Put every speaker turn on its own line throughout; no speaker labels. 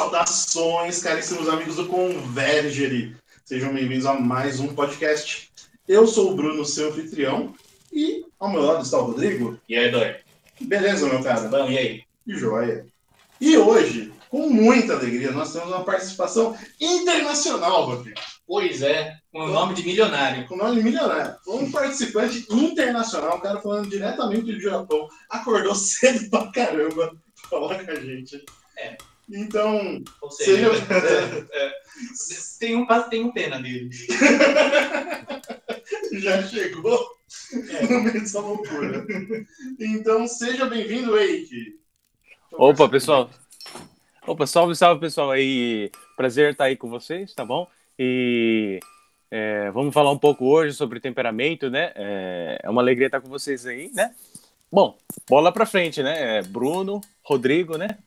Saudações, caríssimos amigos do Convergery. Sejam bem-vindos a mais um podcast. Eu sou o Bruno, seu anfitrião, e ao meu lado está o Rodrigo.
E aí, Dói?
Beleza, meu cara?
Bom, e aí?
E joia. E hoje, com muita alegria, nós temos uma participação internacional, Rodrigo.
Pois é, com o nome de milionário.
Com nome de milionário. Um participante internacional, um cara falando diretamente do Japão. Acordou cedo pra caramba pra falar com a gente.
É.
Então,
Ou seja,
seja,
é, tem um quase tem um pena dele.
já chegou no meio dessa loucura. Então, seja bem-vindo, Eike.
Opa, pessoal. Opa, salve, salve, pessoal. Aí, prazer estar aí com vocês, tá bom? E é, vamos falar um pouco hoje sobre temperamento, né? É, é uma alegria estar com vocês aí, né? Bom, bola pra frente, né? É, Bruno, Rodrigo, né?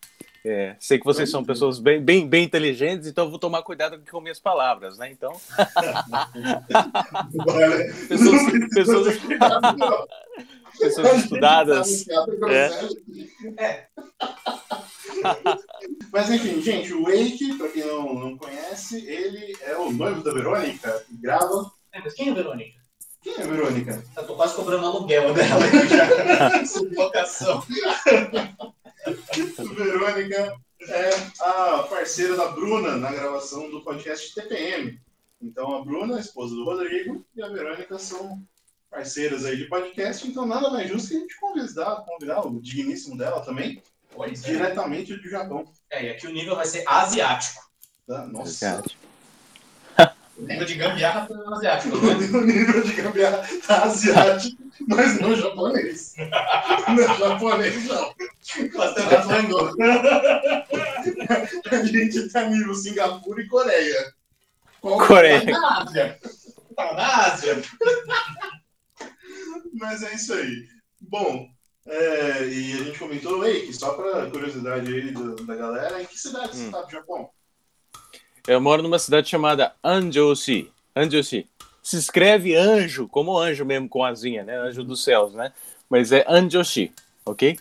É, sei que vocês são pessoas bem, bem, bem inteligentes, então eu vou tomar cuidado com minhas palavras, né? Então, pessoas, pessoas, pessoas estudadas.
É. Mas enfim, gente, o Wake, pra quem não, não conhece, ele é o noivo da Verônica, que grava.
É, mas quem é a Verônica?
Quem é a Verônica?
Eu tô quase cobrando aluguel dela aqui já. Sublocação.
Verônica é a parceira da Bruna na gravação do podcast TPM. Então a Bruna, a esposa do Rodrigo, e a Verônica são parceiras aí de podcast, então nada mais justo que a gente convidar, convidar o digníssimo dela também,
Pois é.
diretamente do Japão.
É, e aqui o nível vai ser asiático.
Tá? Nossa,
O nível de gambiarra foi asiático, né?
o nível de gambiarra tá asiático, mas não japonês. Não japonês, não.
Mas tá falando.
A gente tá nível Singapura e Coreia. Qual-
Coreia.
Tá na Ásia. Tá na Ásia.
Mas é isso aí. Bom, é, e a gente comentou, ei, que só pra curiosidade aí do- da galera, em que cidade você
Hum.
tá do Japão?
Eu moro numa cidade chamada Anjoshi. Anjoshi. Se escreve anjo, como anjo mesmo, com asinha, né? Anjo dos céus, né? Mas é Anjoshi, ok?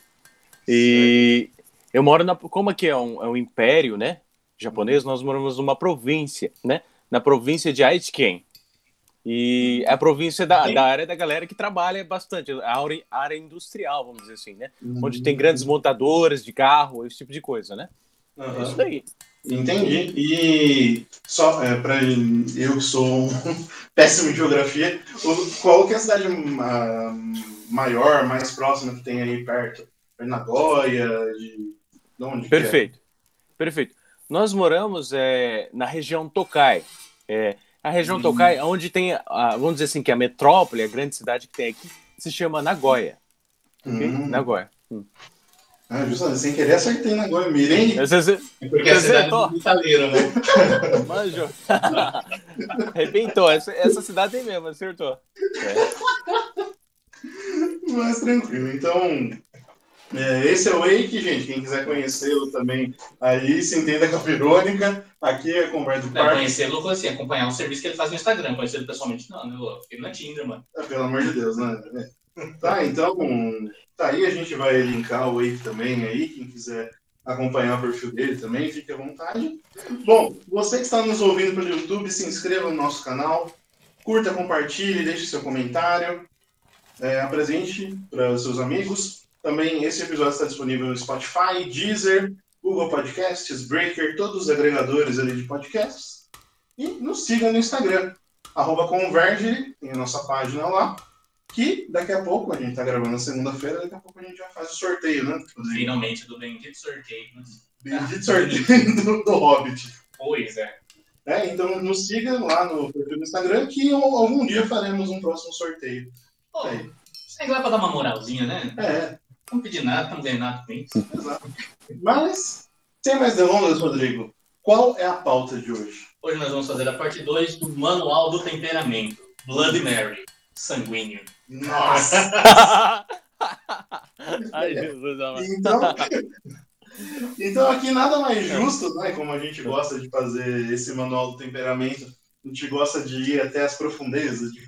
E eu moro na. Como aqui é um, é um império, né? Japonês, nós moramos numa província, né? Na província de Aichiken. E é a província da, da área da galera que trabalha bastante, a área, área industrial, vamos dizer assim, né? Onde tem grandes montadoras de carro, esse tipo de coisa, né? É
Aham.
isso daí.
Entendi. E só é, para eu que sou um péssimo em geografia, qual que é a cidade ma- maior, mais próxima que tem aí perto? É Nagoya? De, de onde? que
Perfeito. Perfeito. Nós moramos é, na região Tokai. É, a região
Hum.
Tokai, onde tem, a, vamos dizer assim, que a metrópole, a grande cidade que tem aqui, se chama Nagoya.
É?
ok?
Hum. Ah, justamente, sem querer acertei Nagoya. Mirei.
Você, você
Porque a cidade do italiano, né?
manjou. Arrebentou. Essa, essa cidade aí mesmo, acertou. É.
Mas tranquilo. Então, é, esse é o Wake, gente. Quem quiser conhecê-lo também, aí se entenda com a Verônica. Aqui é a conversa do parque.
conhecê-lo, assim, acompanhar o serviço que ele faz no Instagram. Conhecê-lo pessoalmente, não, né? Eu fiquei na Tinder, mano.
Ah, Pelo amor de Deus, né? É. Tá, então, tá aí a gente vai linkar o Wake também aí, quem quiser acompanhar o perfil dele também, fique à vontade. Bom, você que está nos ouvindo pelo YouTube, se inscreva no nosso canal, curta, compartilhe, deixe seu comentário, é, apresente para seus amigos. Também esse episódio está disponível no Spotify, Deezer, Google Podcasts, Breaker, todos os agregadores ali de podcasts. E nos siga no Instagram, arroba Converge, tem a nossa página lá. Que daqui a pouco, a gente tá gravando na segunda-feira, daqui a pouco a gente já faz o sorteio, né?
Finalmente, do bendito sorteio.
Bendito sorteio do, do Hobbit.
Pois é.
É, então nos siga lá no perfil do Instagram que algum dia faremos um próximo sorteio.
Pô,
É.
segue lá pra dar uma moralzinha, né?
É,
Não pedir nada, não ganhar nada com isso.
exato. Mas, sem mais delongas, Rodrigo, qual é a pauta de hoje?
Hoje nós vamos fazer a parte 2 do Manual do Temperamento. Bloody Mary. Sanguíneo.
Nossa!
Ai, Jesus amado.
Então, então aqui nada mais justo, né? Como a gente gosta de fazer esse manual do temperamento, a gente gosta de ir até as profundezas, de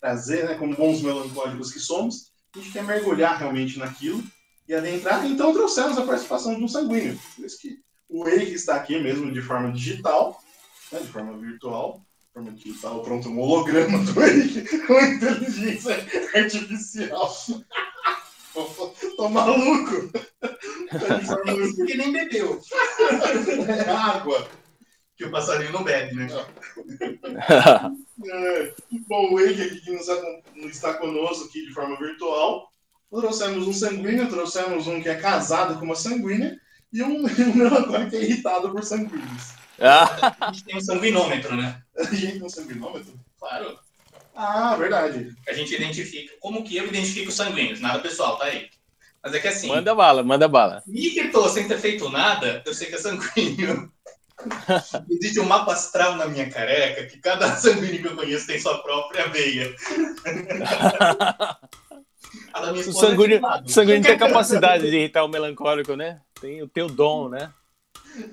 trazer, né, como bons melancólicos que somos, a gente quer mergulhar realmente naquilo e adentrar. Então trouxemos a participação de um sanguíneo. Por isso que O Eike está aqui mesmo de forma digital, né, de forma virtual, de forma digital, pronto, um holograma do Eike com inteligência artificial. Tô maluco! Tá
Isso que nem bebeu.
É água.
Que o passarinho não bebe, né?
É. Bom, o Eike aqui que nos está conosco aqui de forma virtual. Trouxemos um sanguíneo, trouxemos um que é casado com uma sanguínea e um, um melancólico que é irritado por sanguíneos.
Ah,
A gente tem um sanguinômetro, né?
A gente tem um sanguinômetro?
Claro.
Ah, verdade.
A gente identifica. Como que eu identifico os sanguíneos? Nada pessoal, tá aí. Mas é que assim,
manda bala, manda bala.
me que tô sem ter feito nada, eu sei que é sanguíneo. Existe um mapa astral na minha careca que cada sanguíneo que eu conheço tem sua própria veia.
O
é
sanguíneo,
lado.
sanguíneo tem a capacidade de irritar o melancólico, né? Tem o teu dom, né?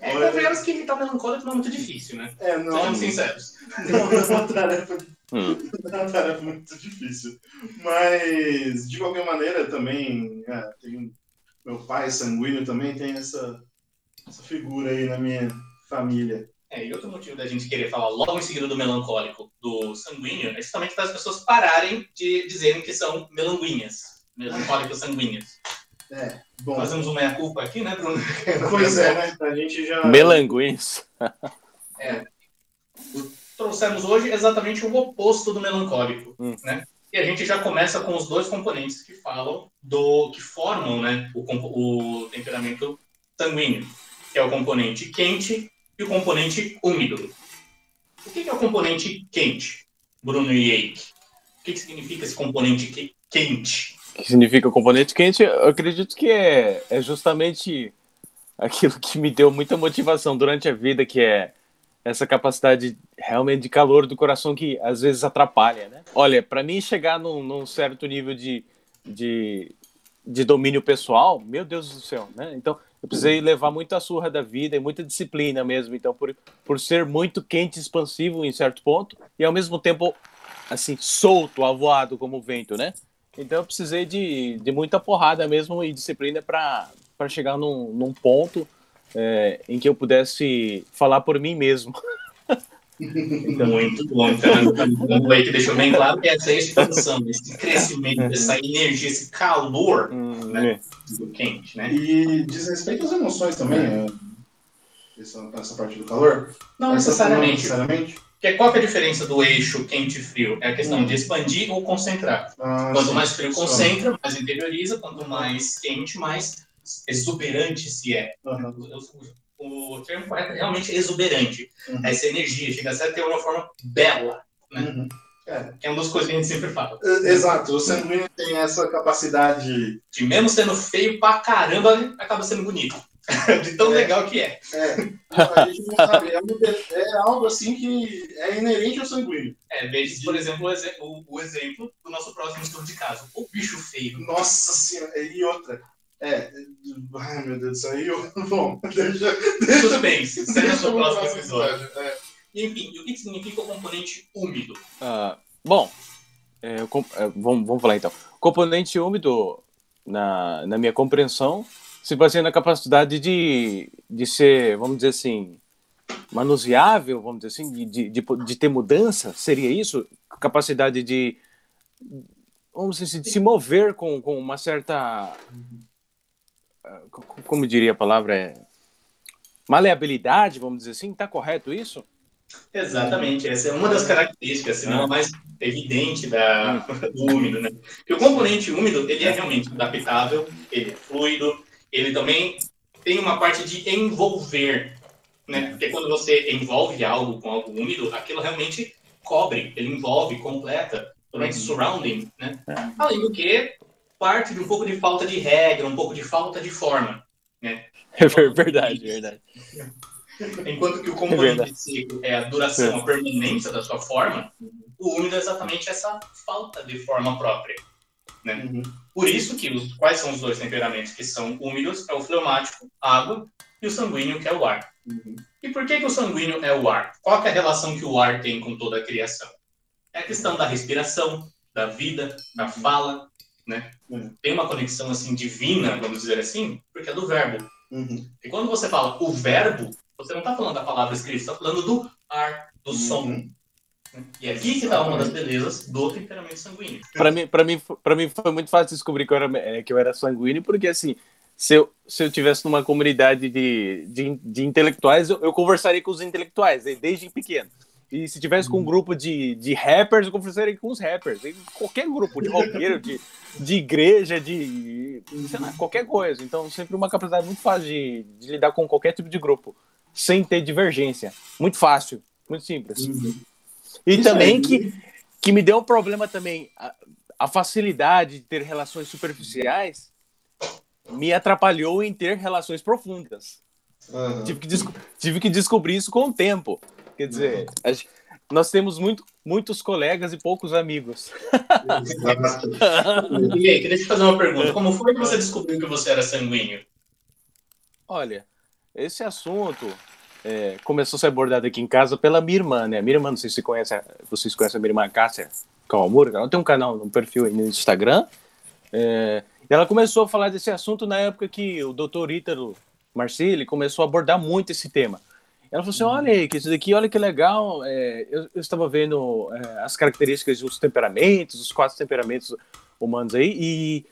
É, convenhamos que irritar melancólico não é muito difícil, né?
É, não,
Sejamos sinceros.
não é uma tarefa,
Hum.
não é uma tarefa muito difícil. Mas, de qualquer maneira, também, é, tem, meu pai sanguíneo também tem essa, essa figura aí na minha família.
É, e outro motivo da gente querer falar logo em seguida do melancólico, do sanguíneo, é justamente para as pessoas pararem de dizerem que são melanguinhas. Melancólicos sanguíneos.
É, bom,
Fazemos uma meia-culpa aqui, né, Bruno?
pois é, né? A gente já...
Melanguins.
Trouxemos hoje exatamente o oposto do melancólico,
Hum.
né? E a gente já começa com os dois componentes que falam do que formam, né, o, o temperamento sanguíneo, que é o componente quente e o componente úmido. O que que é o componente quente, Bruno e Eike? O que, que significa esse componente que- quente?
Que significa componente quente, eu acredito que é, é justamente aquilo que me deu muita motivação durante a vida, que é essa capacidade realmente de calor do coração que às vezes atrapalha, né? Olha, para mim chegar num, num certo nível de, de, de domínio pessoal, meu Deus do céu, né? Então, eu precisei levar muita surra da vida e muita disciplina mesmo. Então, por, por ser muito quente expansivo em certo ponto, e ao mesmo tempo, assim, solto, avoado como o vento, né? Então eu precisei de, de muita porrada mesmo e disciplina para chegar num, num ponto é, em que eu pudesse falar por mim mesmo.
Muito bom. Então, o Eike deixou bem claro que essa expansão, esse crescimento, essa energia, esse calor
Hum,
Né? do quente, né?
E diz respeito às emoções também, né? essa, essa parte do calor?
Não
Essa-
necessariamente.
necessariamente?
Porque qual que é a diferença do eixo quente e frio? É a questão de expandir ou concentrar.
Ah,
Quanto
sim.
mais frio
Só.
concentra, mais interioriza. Quanto mais quente, mais exuberante se é.
Aham.
O, o termo correto é realmente exuberante.
Uhum.
Essa energia chega a ter uma forma bela,
Uhum.
que é uma das coisas que a gente sempre fala.
É, Exato, o sanguíneo tem essa capacidade.
De mesmo sendo feio pra caramba, acaba sendo bonito. De tão
É.
legal que é.
É, a gente não sabe, é, um é algo assim que é inerente ao sanguíneo.
É, veja, por exemplo, o, o- o exemplo do nosso próximo estudo de caso. O bicho feio.
Nossa senhora, e outra. É, ai meu Deus do céu, e eu, bom, deixa,
Suspense. Será no
deixa
próximo
pro próximo
episódio.
É.
Enfim, e o que significa o componente úmido?
Ah, bom, é, é, vamos, vamos falar então. Componente úmido, na, na minha compreensão, se baseia na capacidade de, de ser, vamos dizer assim, manuseável, vamos dizer assim, de, de, de, ter mudança, seria isso? Capacidade de, vamos dizer assim, de se mover com, com uma certa, ah, co- como diria a palavra, é, maleabilidade, vamos dizer assim, está correto isso?
Exatamente, essa é uma das características, se não a mais evidente da, do úmido, né? Porque o componente úmido, ele é realmente adaptável, ele é fluido, ele também tem uma parte de envolver, né? Porque quando você envolve algo com algo úmido, aquilo realmente cobre, ele envolve, completa, durante surrounding, né? Além do que, parte de um pouco de falta de regra, um pouco de falta de forma.
É ver- verdade, verdade.
Enquanto que o
É
componente
verdade.
seco é a duração, a permanência da sua forma, o úmido é exatamente essa falta de forma própria.
Uhum.
Por isso que os, quais são os dois temperamentos que são úmidos? É o fleumático, água, e o sanguíneo, que é o ar.
Uhum.
E por que, que o sanguíneo é o ar? Qual é a relação que o ar tem com toda a criação? É a questão da respiração, da vida, da fala, né?
Uhum.
Tem uma conexão assim divina, vamos dizer assim, porque é do verbo.
Uhum.
E quando você fala o verbo, você não está falando da palavra escrita, você está falando do ar, do
Uhum.
som. E aqui que está uma das belezas do temperamento sanguíneo.
Pra mim, pra, mim, pra mim foi muito fácil descobrir que eu era, é, que eu era sanguíneo, porque assim, se eu, se eu tivesse numa comunidade de, de, de intelectuais, eu, eu conversaria com os intelectuais, né, desde pequeno. E se tivesse com um grupo de, de rappers, eu conversaria com os rappers. E qualquer grupo, de roqueiro, de, de igreja, de. sei lá, qualquer coisa. Então, sempre uma capacidade muito fácil de, de lidar com qualquer tipo de grupo, sem ter divergência. Muito fácil, muito simples.
Uhum.
E
Isso
também que, que me deu um problema também, a, a facilidade de ter relações superficiais me atrapalhou em ter relações profundas.
Aham.
Tive que, tive que descobrir isso com o tempo. Quer dizer, a gen- nós temos muito, muitos colegas e poucos amigos.
Exato.
E aí, queria te fazer uma pergunta. Como foi que você descobriu que você era sanguíneo?
Olha, esse assunto é, começou a ser abordado aqui em casa pela minha irmã, né? Minha irmã, não sei se conhece, vocês conhecem a minha irmã Cássia Kawamura, ela tem um canal, um perfil aí no Instagram. É, ela começou a falar desse assunto na época que o doutor Ítalo Marcilli começou a abordar muito esse tema. Ela falou assim: olha que isso daqui, olha que legal. é, eu, eu estava vendo é, as características dos temperamentos, os quatro temperamentos humanos aí, e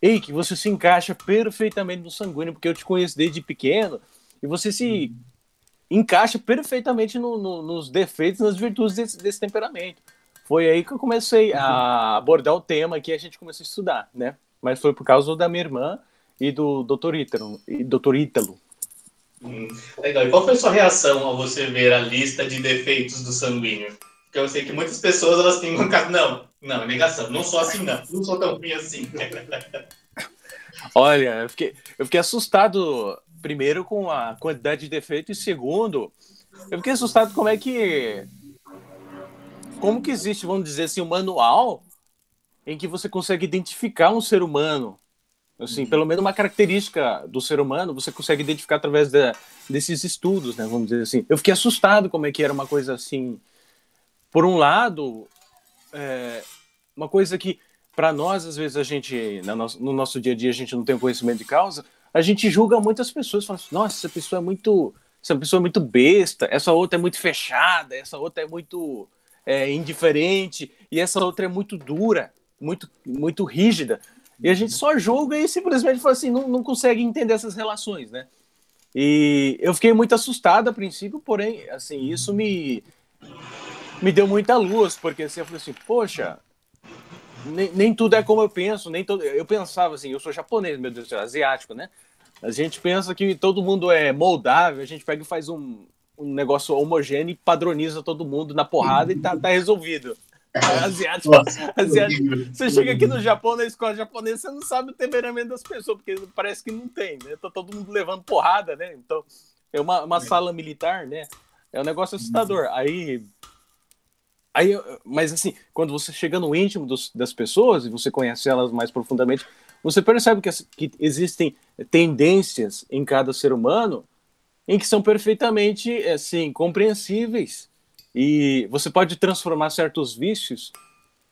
ei, que você se encaixa perfeitamente no sanguíneo, porque eu te conheço desde pequeno, e você se encaixa perfeitamente no- no- nos defeitos, nas virtudes desse, desse temperamento. Foi aí que eu comecei a abordar o tema que a gente começou a estudar, né? Mas foi por causa da minha irmã e do Dr. Ítalo. E Dr. Ítalo.
Hum, legal. E qual foi a sua reação ao você ver a lista de defeitos do sanguíneo? Porque eu sei que muitas pessoas elas têm um caso. Não, não, negação. Não sou assim, não. Não sou tão ruim assim.
Olha, eu fiquei, eu fiquei assustado, primeiro, com a quantidade de defeitos, e segundo, eu fiquei assustado como é que. Como que existe, vamos dizer assim, um manual em que você consegue identificar um ser humano. Assim, pelo menos uma característica do ser humano, você consegue identificar através da, desses estudos, né? Vamos dizer assim. Eu fiquei assustado como é que era uma coisa assim. Por um lado, é, uma coisa que para nós, às vezes, a gente, na nosso- no nosso dia a dia, a gente não tem o conhecimento de causa, a gente julga muitas pessoas, fala assim, nossa, essa pessoa é muito, essa pessoa é muito besta, essa outra é muito fechada, essa outra é muito é, indiferente, e essa outra é muito dura, muito, muito rígida. E a gente só julga e simplesmente fala assim, não, não consegue entender essas relações, né? E eu fiquei muito assustado a princípio, porém, assim, isso me, me deu muita luz, porque assim, eu falei assim, poxa, nem, nem tudo é como eu penso, nem todo. Eu pensava assim, eu sou japonês, meu Deus do céu, asiático, né? A gente pensa que todo mundo é moldável, a gente pega e faz um, um negócio homogêneo e padroniza todo mundo na porrada e tá, tá resolvido. Asiático, asiático. Você chega aqui no Japão, na escola japonesa, você não sabe o temperamento das pessoas, porque parece que não tem, né? Tá todo mundo levando porrada, né? Então, é uma, uma sala militar, né? É um negócio assustador. Aí Aí, mas assim, quando você chega no íntimo dos- das pessoas e você conhece elas mais profundamente, você percebe que, que existem tendências em cada ser humano em que são perfeitamente assim compreensíveis e você pode transformar certos vícios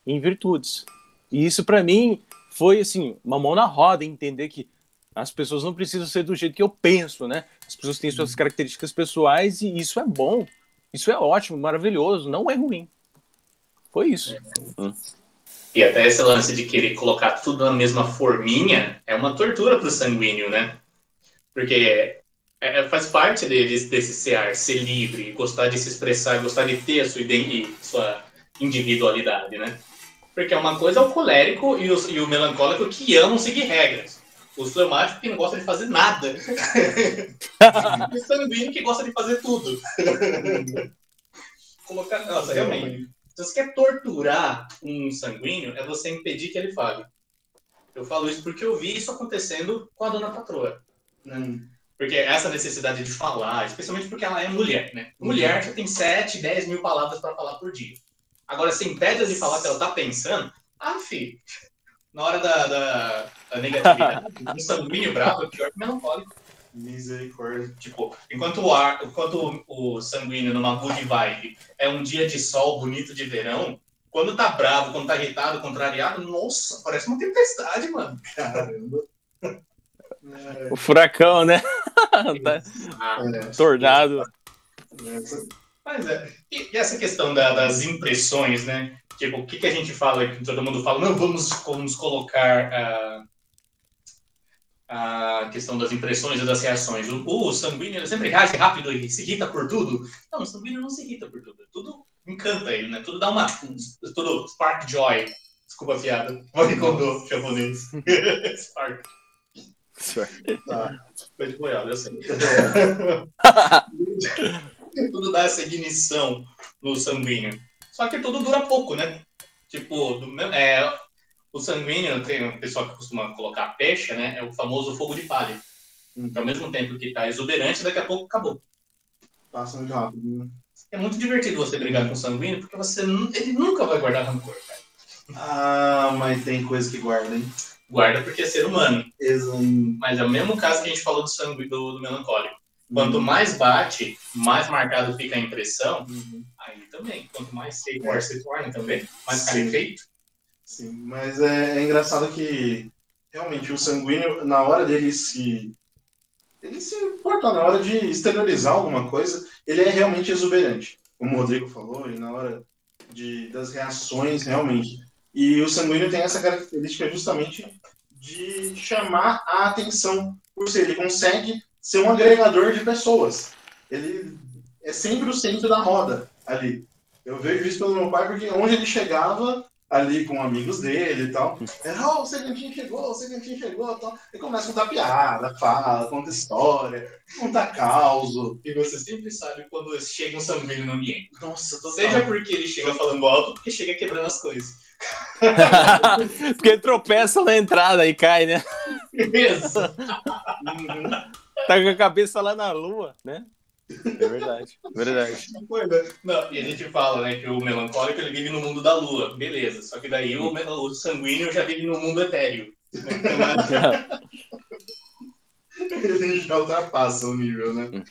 em virtudes. E isso para mim foi assim uma mão na roda entender que as pessoas não precisam ser do jeito que eu penso, né? As pessoas têm suas características pessoais e isso é bom, isso é ótimo, maravilhoso, não é ruim. Foi isso.
E até esse lance de querer colocar tudo na mesma forminha é uma tortura pro sanguíneo, né? Porque é- é- faz parte deles desse ser, ser livre, gostar de se expressar, gostar de ter a sua, sua individualidade, né? Porque é uma coisa é o colérico e o, e o melancólico que amam seguir regras. Os fleumáticos que não gostam de fazer nada. e o sanguíneo que gosta de fazer tudo. Colocar. Nossa, realmente. Se você quer torturar um sanguíneo, é você impedir que ele fale. Eu falo isso porque eu vi isso acontecendo com a dona patroa. né? Porque essa necessidade de falar, especialmente porque ela é mulher, né? Mulher já tem 7, 10 mil palavras para falar por dia. Agora, se impede de falar o que ela tá pensando, ah, filho, na hora da, da, da negatividade, um sanguíneo bravo é pior que melancólico.
Misericórdia.
Tipo, enquanto o ar, enquanto o sanguíneo numa good vibe é um dia de sol bonito de verão, quando tá bravo, quando tá irritado, contrariado, nossa, parece uma tempestade, mano.
Caramba.
O furacão, né? Tá
Ah,
É,
Tornado.
Mas é. E, e essa questão da- das impressões, né? Tipo, o que, que a gente fala, que todo mundo fala, não, vamos, vamos colocar a, a questão das impressões e das reações. O, o sanguíneo sempre reage rápido e se irrita por tudo. Não, o sanguíneo não se irrita por tudo. Tudo encanta ele, né? Tudo dá uma. Tudo spark joy. Desculpa a piada. Morikondo, japonês. spark.
tá.
Foi de boiada, eu sei. tudo dá essa ignição no sanguíneo. Só que tudo dura pouco, né? Tipo, do é, o sanguíneo, tem um pessoal que costuma colocar pecha, né? É o famoso fogo de palha.
Hum.
Que ao mesmo tempo que tá exuberante, daqui a pouco acabou.
Passa muito rápido. né?
É muito divertido você brigar com o sanguíneo, porque você, ele nunca vai guardar rancor, cara.
Ah, mas tem coisa que guarda, hein?
Guarda porque é ser humano.
Exame.
Mas é o mesmo caso que a gente falou do sangue do, do melancólico. Quanto mais bate, mais marcado fica a impressão,
Uhum.
aí também. Quanto mais feio se torna também, mais
Sim.
carefeito.
Sim, mas é, é engraçado que realmente o sanguíneo, na hora dele se. Ele se portar, na hora de exteriorizar alguma coisa, ele é realmente exuberante. Como o Rodrigo falou, e na hora de, das reações, realmente. E o sanguíneo tem essa característica justamente de chamar a atenção por ser. Ele consegue ser um agregador de pessoas. Ele é sempre o centro da roda ali. Eu vejo isso pelo meu pai, porque onde ele chegava, ali com amigos dele e tal. Era, oh, o Segantinho chegou, o Segantinho chegou e tal. E começa a contar piada, fala, conta história, conta causo.
E você sempre sabe quando chega um sanguíneo no ambiente.
Nossa, total.
Seja porque ele chega falando alto, ou porque chega quebrando as coisas.
Porque ele tropeça na entrada e cai, né?
Isso.
Tá com a cabeça lá na lua, né? É verdade, verdade.
Foi, né?
Não, e a gente fala, né, que o melancólico ele vive no mundo da lua, beleza. Só que daí o, o sanguíneo já vive no mundo etéreo.
Ele já ultrapassa o nível, né?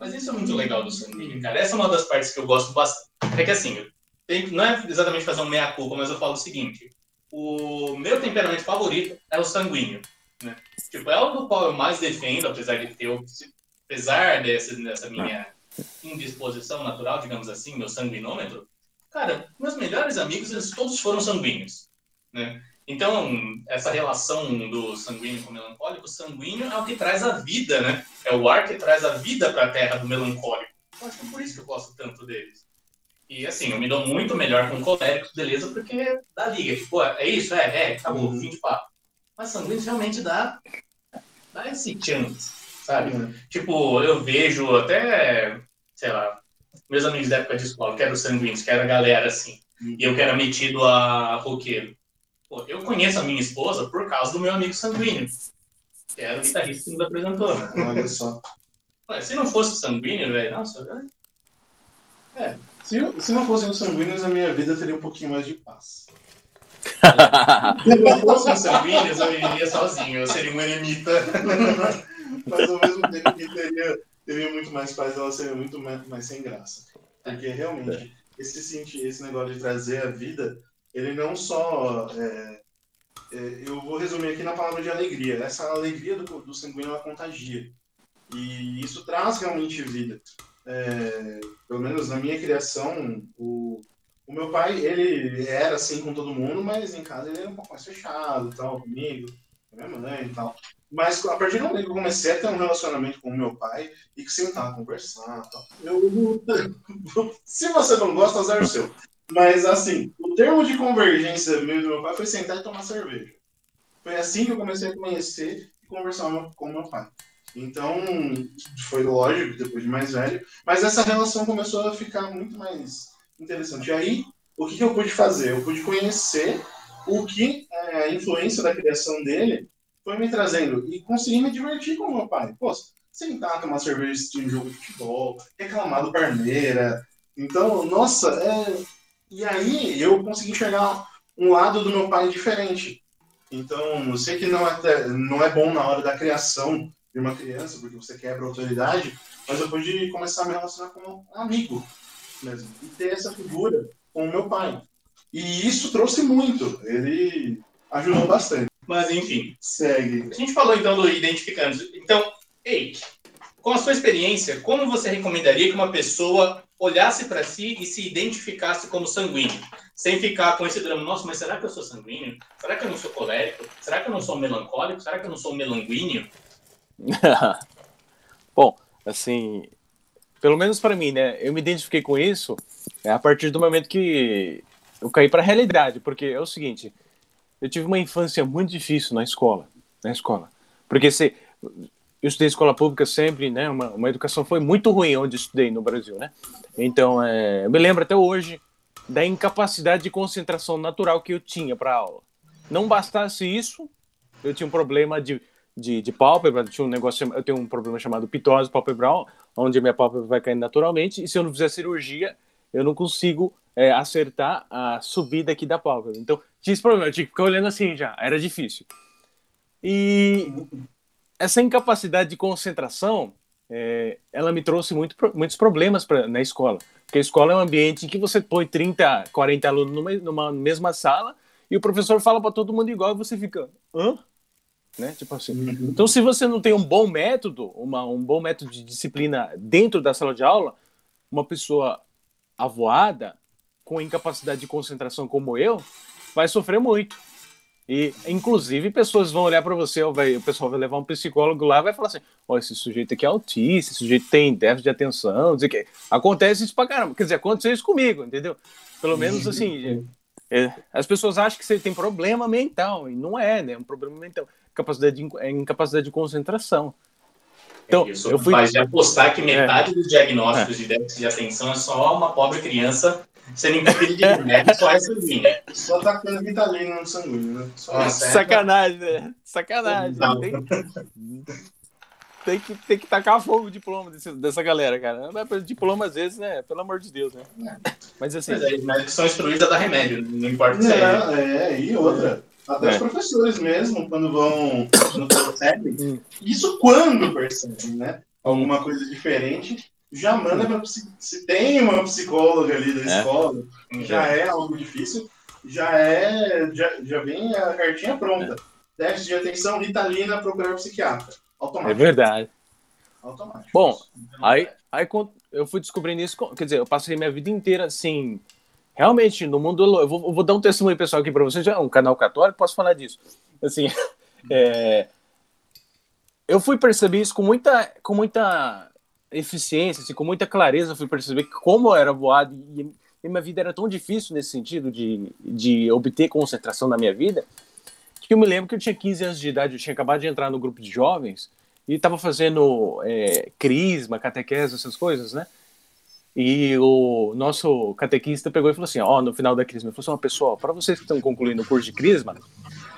Mas isso é muito legal do sanguíneo, cara. Essa é uma das partes que eu gosto bastante. É que assim, tenho, não é exatamente fazer um meia-culpa, mas eu falo o seguinte: o meu temperamento favorito é o sanguíneo. Né? Tipo, é o do qual eu mais defendo, apesar de ter. Apesar dessa, dessa minha indisposição natural, digamos assim, meu sanguinômetro. Cara, meus melhores amigos, eles todos foram sanguíneos. Né? Então, essa relação do sanguíneo com o melancólico, o sanguíneo é o que traz a vida, né? É o ar que traz a vida para a terra do melancólico. Eu acho que é por isso que eu gosto tanto deles. E assim, eu me dou muito melhor com coléricos, beleza, porque dá liga. Tipo, é isso? É, é, acabou,
Uhum.
fim de papo. Mas sanguíneo realmente dá, dá esse chance, sabe? Tipo, eu vejo até, sei lá, meus amigos da época de escola, que eram sanguíneos, que era a galera assim, e eu que era metido a roqueiro. Pô, eu conheço a minha esposa por causa do meu amigo sanguíneo, que era o guitarrista que nos apresentou. né?
Olha só.
Ué, Se não fosse sanguíneo, velho, nossa, velho.
Se, eu- se não fossem os sanguíneos, a minha vida teria um pouquinho mais de paz.
se não fossem sanguíneos, eu iria sozinho, eu seria um eremita.
Mas ao mesmo tempo que teria, teria muito mais paz, ela seria muito mais, mais sem graça. Porque realmente, esse, senti- esse negócio de trazer a vida, ele não só. é, é, eu vou resumir aqui na palavra de alegria. Essa alegria do, do sanguíneo ela contagia. E isso traz realmente vida. É, pelo menos na minha criação, o, o meu pai, ele era assim com todo mundo, mas em casa ele era um pouco mais fechado, tal, comigo, minha mãe e tal. Mas a partir do momento que eu comecei a ter um relacionamento com o meu pai e que sentar, conversar tal, eu, se você não gosta, azar o seu. Mas assim, o termo de convergência e do meu pai foi sentar e tomar cerveja. Foi assim que eu comecei a conhecer e conversar com meu pai. Então, foi lógico, depois de mais velho, mas essa relação começou a ficar muito mais interessante. E aí, o que, que eu pude fazer? Eu pude conhecer o que é, a influência da criação dele foi me trazendo e consegui me divertir com meu pai. Pô, sentar, tomar cerveja, assistir um jogo de futebol, reclamar do Parmeira. Então, nossa, é... e aí eu consegui enxergar um lado do meu pai diferente. Então, eu sei que não é, não é bom na hora da criação de uma criança, porque você quebra a autoridade, mas eu pude começar a me relacionar com um amigo mesmo, e ter essa figura com o meu pai. E isso trouxe muito, ele ajudou bastante.
Mas enfim,
Segue.
a gente falou então do identificando. Então, Eike, com a sua experiência, como você recomendaria que uma pessoa olhasse para si e se identificasse como sanguíneo? Sem ficar com esse drama, nossa, mas será que eu sou sanguíneo? Será que eu não sou colérico? Será que eu não sou melancólico? Será que eu não sou melanguíneo?
Bom, assim, pelo menos para mim, né? Eu me identifiquei com isso é a partir do momento que eu caí para a realidade, porque é o seguinte, eu tive uma infância muito difícil na escola, na escola, porque se eu estudei escola pública sempre, né? Uma, uma educação foi muito ruim onde estudei no Brasil, né? Então, é, eu me lembro até hoje da incapacidade de concentração natural que eu tinha para aula. Não bastasse isso, eu tinha um problema de, de, de pálpebra, tinha um negócio, eu tenho um problema chamado pitose palpebral, onde minha pálpebra vai cair naturalmente, e se eu não fizer cirurgia, eu não consigo é, acertar a subida aqui da pálpebra. Então, tinha esse problema, eu tinha que ficar olhando assim já, era difícil. E essa incapacidade de concentração, é, ela me trouxe muito, muitos problemas pra, na escola. Porque a escola é um ambiente em que você põe 30, 40 alunos numa, numa mesma sala e o professor fala para todo mundo igual e você fica, hã? Né? Tipo assim. Uhum. Então, se você não tem um bom método, uma, um bom método de disciplina dentro da sala de aula, uma pessoa avoada, com incapacidade de concentração como eu, vai sofrer muito. E, inclusive, pessoas vão olhar para você, vai, o pessoal vai levar um psicólogo lá e vai falar assim: ó, esse sujeito aqui é autista, esse sujeito tem déficit de atenção, dizer que acontece isso pra caramba. Quer dizer, aconteceu isso comigo, entendeu? Pelo menos assim, é, as pessoas acham que você tem problema mental, e não é, né? É um problema mental. Capacidade de, é incapacidade de concentração.
Então, é isso eu fui... faz de apostar que metade é. dos diagnósticos de déficit de atenção é só uma pobre criança sendo entupido de remédio, só é sanguíneo.
Só tacando tá vitalina no sanguíneo, né? Só
Sacanagem, né? Sacanagem. Tem, tem, que, tem que tacar fogo o diploma desse, dessa galera, cara. Não é diploma às vezes, né? Pelo amor de Deus, né? Mas assim. Mas
aí, médicos são instruídos a dar remédio, não importa se
é. É, e outra. Até é. os professores mesmo, quando vão no percebem, hum. isso quando percebem, né? Alguma coisa diferente, já manda para se tem uma psicóloga ali da é. escola, já é algo difícil, já é já, já vem a cartinha pronta. É. Déficit de atenção, Ritalina, procurar psiquiatra. Automático.
É verdade. Automático. Bom, aí, aí eu fui descobrindo isso, quer dizer, eu passei minha vida inteira assim, realmente no mundo, eu vou, eu vou dar um testemunho pessoal aqui para vocês, é um canal católico, posso falar disso. Assim, é, eu fui perceber isso com muita, com muita eficiência, assim, com muita clareza, fui perceber como eu era voado e, e, minha vida era tão difícil nesse sentido de, de obter concentração na minha vida, que eu me lembro que eu tinha 15 anos de idade, eu tinha acabado de entrar no grupo de jovens e estava fazendo é, crisma, catequese, essas coisas, né? E o nosso catequista pegou e falou assim: Ó, oh, no final da crisma, ele falou assim: oh, pessoal, para vocês que estão concluindo o curso de crisma,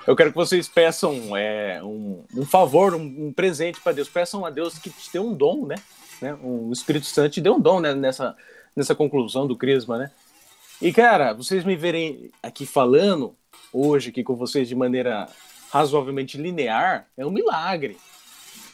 eu quero que vocês peçam é, um, um favor, um, um presente para Deus. Peçam a Deus que te dê um dom, né? Né? O Espírito Santo te deu um dom né? nessa, nessa conclusão do Crisma, né? E, cara, vocês me verem aqui falando hoje aqui com vocês de maneira razoavelmente linear, é um milagre.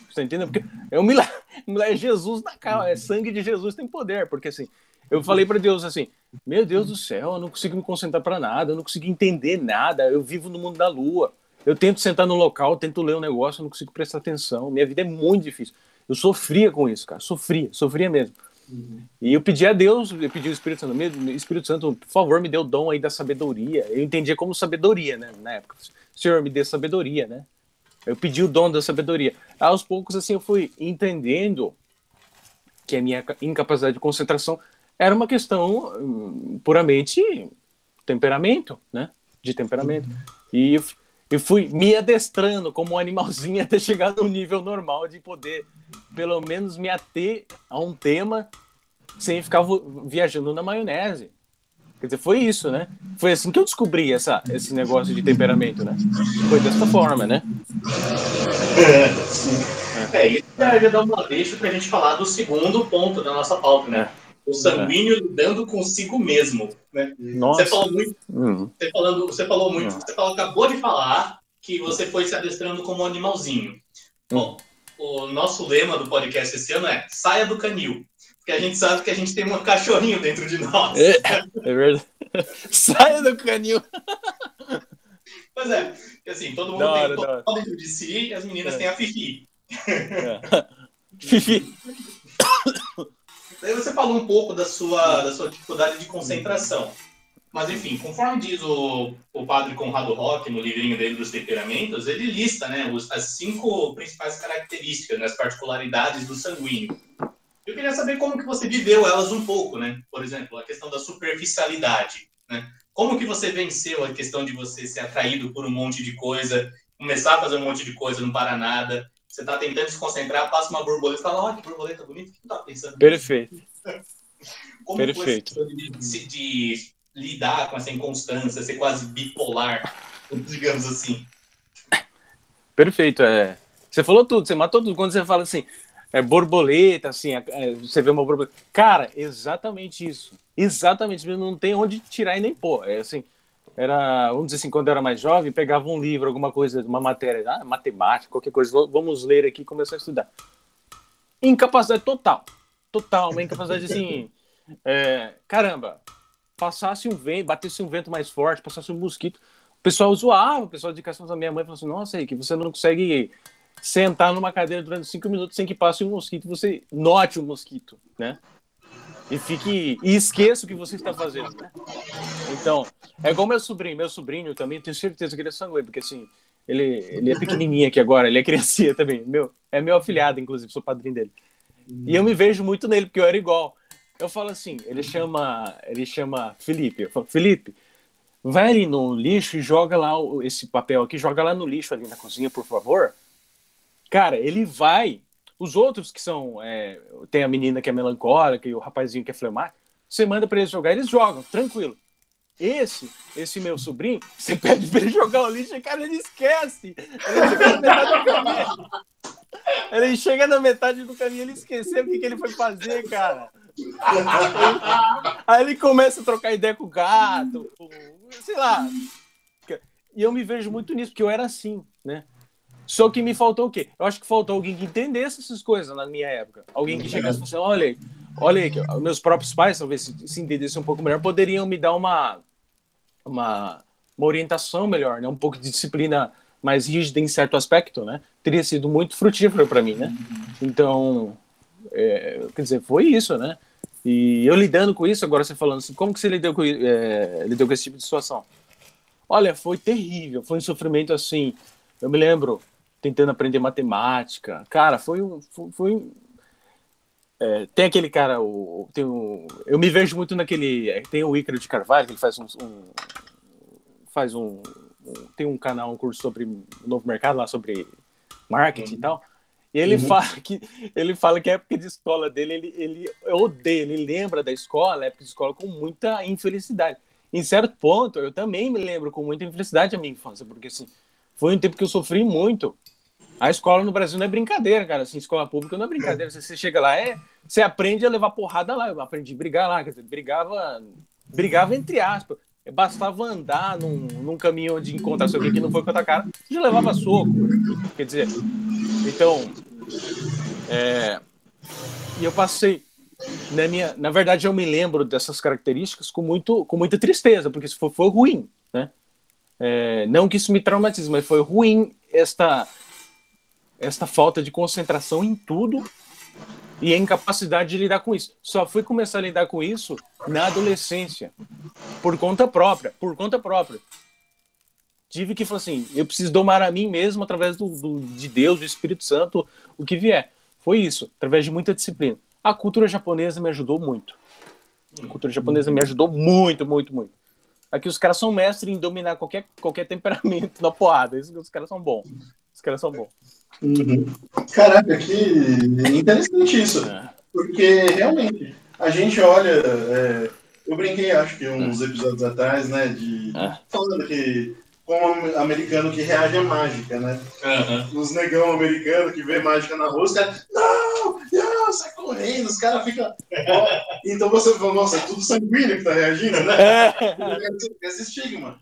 Você tá entendendo? Porque é um milagre. É Jesus na cara, é sangue de Jesus tem poder. Porque assim, eu falei para Deus assim: Meu Deus do céu, eu não consigo me concentrar para nada, eu não consigo entender nada, eu vivo no mundo da lua. Eu tento sentar no local, tento ler um negócio, eu não consigo prestar atenção. Minha vida é muito difícil. Eu sofria com isso, cara. Sofria, sofria mesmo. Uhum. E eu pedi a Deus, eu pedi ao Espírito Santo, Espírito Santo, por favor, me dê o dom aí da sabedoria. Eu entendia como sabedoria, né, na época. Senhor, me dê sabedoria, né? Eu pedi o dom da sabedoria. Aos poucos, assim, eu fui entendendo que a minha incapacidade de concentração era uma questão hum, puramente temperamento, né? De temperamento. Uhum. E eu, eu fui me adestrando como um animalzinho até chegar no nível normal de poder, pelo menos, me ater a um tema sem ficar viajando na maionese. Quer dizer, foi isso, né? Foi assim que eu descobri essa, esse negócio de temperamento, né? Foi dessa forma, né?
É, sim. É, isso já dá uma deixa pra gente falar do segundo ponto da nossa pauta, né? É. O sanguíneo é. lidando consigo mesmo, né? Nossa. Você falou muito, uhum. você, falando, você falou muito, uhum. você falou, acabou de falar que você foi se adestrando como um animalzinho. Bom, o nosso lema do podcast esse ano é saia do canil. Porque a gente sabe que a gente tem um cachorrinho dentro de nós.
É, é verdade. saia do canil.
Pois é, porque assim, todo mundo tem hora, dentro de si e as meninas é. têm a Fifi. É.
Fifi.
Daí você falou um pouco da sua, da sua dificuldade de concentração. Mas, enfim, conforme diz o, o padre Conrado Roque no livrinho dele dos temperamentos, ele lista né, os, as cinco principais características, né, as particularidades do sanguíneo. Eu queria saber como que você viveu elas um pouco, né? Por exemplo, a questão da superficialidade, né? Como que você venceu a questão de você ser atraído por um monte de coisa, começar a fazer um monte de coisa, não para nada, você está tentando se concentrar, passa uma borboleta e fala, olha que borboleta bonita, o que você tá pensando?
Perfeito.
Como
Perfeito.
foi de, de, de lidar com essa inconstância, ser quase bipolar, digamos assim?
Perfeito. É. Você falou tudo, você matou tudo. Quando você fala assim, é, borboleta, assim, é, você vê uma borboleta. Cara, exatamente isso. Exatamente. Não tem onde tirar e nem pôr. É assim, era, vamos dizer assim, quando eu era mais jovem, pegava um livro, alguma coisa, uma matéria, ah, matemática, qualquer coisa, vamos ler aqui e começar a estudar. Incapacidade total. Total, uma incapacidade assim. É, caramba, passasse um vento, batesse um vento mais forte, passasse um mosquito. O pessoal zoava, o pessoal de educação da minha mãe falou assim: Nossa, aí, que você não consegue sentar numa cadeira durante cinco minutos sem que passe um mosquito, você note o mosquito, né? E fique e esqueça o que você está fazendo, né? Então, é igual meu sobrinho, meu sobrinho também, tenho certeza que ele é sanguíneo, porque assim, ele, ele é pequenininho aqui agora, ele é criancinha também, meu, é meu afilhado, inclusive, sou padrinho dele. E eu me vejo muito nele, porque eu era igual. Eu falo assim, ele chama, ele chama Felipe, eu falo, Felipe, vai ali no lixo e joga lá esse papel aqui, joga lá no lixo ali na cozinha, por favor. Cara, ele vai. Os outros que são. É, tem a menina que é melancólica e o rapazinho que é flemático. Você manda para eles jogar, eles jogam, tranquilo. Esse, esse meu sobrinho, você pede para ele jogar o lixo e, cara, ele esquece. Ele chega na metade do caminho, ele esqueceu o que, que ele foi fazer, cara. Aí ele começa a trocar ideia com o gato, sei lá. E eu me vejo muito nisso, porque eu era assim, né? Só que me faltou o quê? Eu acho que faltou alguém que entendesse essas coisas na minha época. Alguém que chegasse e falasse, olha, olha aí, meus próprios pais, talvez se, se entendessem um pouco melhor, poderiam me dar uma, uma, uma orientação melhor, né? Um pouco de disciplina mais rígida em certo aspecto, né? Teria sido muito frutífero para mim, né? Então, é, quer dizer, foi isso, né? E eu lidando com isso, agora você falando assim, como que você lidou com, é, lidou com esse tipo de situação? Olha, foi terrível, foi um sofrimento assim. Eu me lembro, tentando aprender matemática. Cara, foi um. Foi, foi é, tem aquele cara, o, tem um, eu me vejo muito naquele. É, tem o Ícaro de Carvalho, que ele faz um. um faz um, um, Tem um canal, um curso sobre o novo mercado, lá sobre marketing uhum. e tal. E ele uhum. fala que ele fala que a época de escola dele, ele, ele odeia, ele lembra da escola, a época de escola, com muita infelicidade. Em certo ponto, eu também me lembro com muita infelicidade a minha infância, porque assim, foi um tempo que eu sofri muito. A escola no Brasil não é brincadeira, cara. Assim, escola pública não é brincadeira. Você chega lá, é, você aprende a levar porrada lá. Eu aprendi a brigar lá, quer dizer, brigava, brigava entre aspas. Bastava andar num, num caminho onde encontrasse alguém que não foi com a cara, já levava soco. Quer dizer, então, é, e eu passei na minha, na verdade eu me lembro dessas características com muito, com muita tristeza, porque isso foi, foi ruim, né? É, não que isso me traumatize, mas foi ruim esta, esta falta de concentração em tudo e a incapacidade de lidar com isso. Só fui começar a lidar com isso na adolescência, por conta própria, por conta própria. Tive que falar assim, eu preciso domar a mim mesmo através do, do, de Deus, do Espírito Santo, o que vier. Foi isso, através de muita disciplina. A cultura japonesa me ajudou muito. A cultura japonesa me ajudou muito, muito, muito. Aqui os caras são mestres em dominar qualquer, qualquer temperamento na porrada. Os caras são bons. Os caras são bons.
Uhum. Caraca, que interessante isso. É. Porque realmente, a gente olha. É, eu brinquei, acho que uns episódios atrás, né? De, é. Falando que como americano que reage à mágica, né? Uhum. Os negão americanos que vê mágica na rua, os caras, não, não, sai correndo, os caras ficam. então você fala, nossa, é tudo sanguíneo que tá reagindo, né? É. Esse estigma.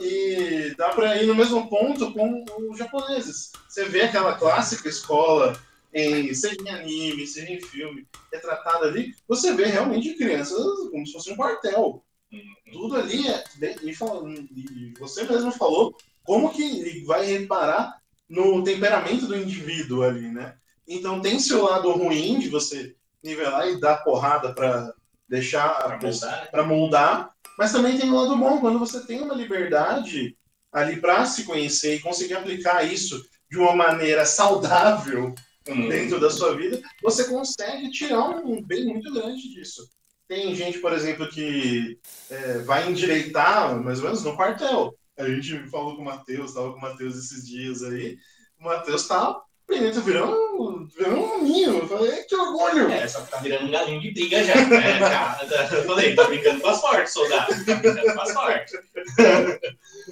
E dá para ir no mesmo ponto com os japoneses. Você vê aquela clássica escola, em, seja em anime, seja em filme, retratada ali, você vê realmente crianças como se fosse um quartel. Uhum. Tudo ali é. E, e você mesmo falou como que ele vai reparar no temperamento do indivíduo ali, né? Então tem seu lado ruim de você nivelar e dar porrada para deixar
Pra moldar, né?
para moldar, mas também tem um lado bom quando você tem uma liberdade ali para se conhecer e conseguir aplicar isso de uma maneira saudável
Hum.
dentro da sua vida, você consegue tirar um bem muito grande disso. Tem gente, por exemplo, que é, vai endireitar, mais ou menos, no quartel. A gente falou com o Matheus, estava com o Matheus esses dias aí. O Matheus tá aprendendo, virando, virando um ninho. Eu falei, que orgulho!
É, só que tá virando um galinho de briga já, né? Cara, eu falei, tá brincando com a sorte, soldado. Tá brincando com a sorte.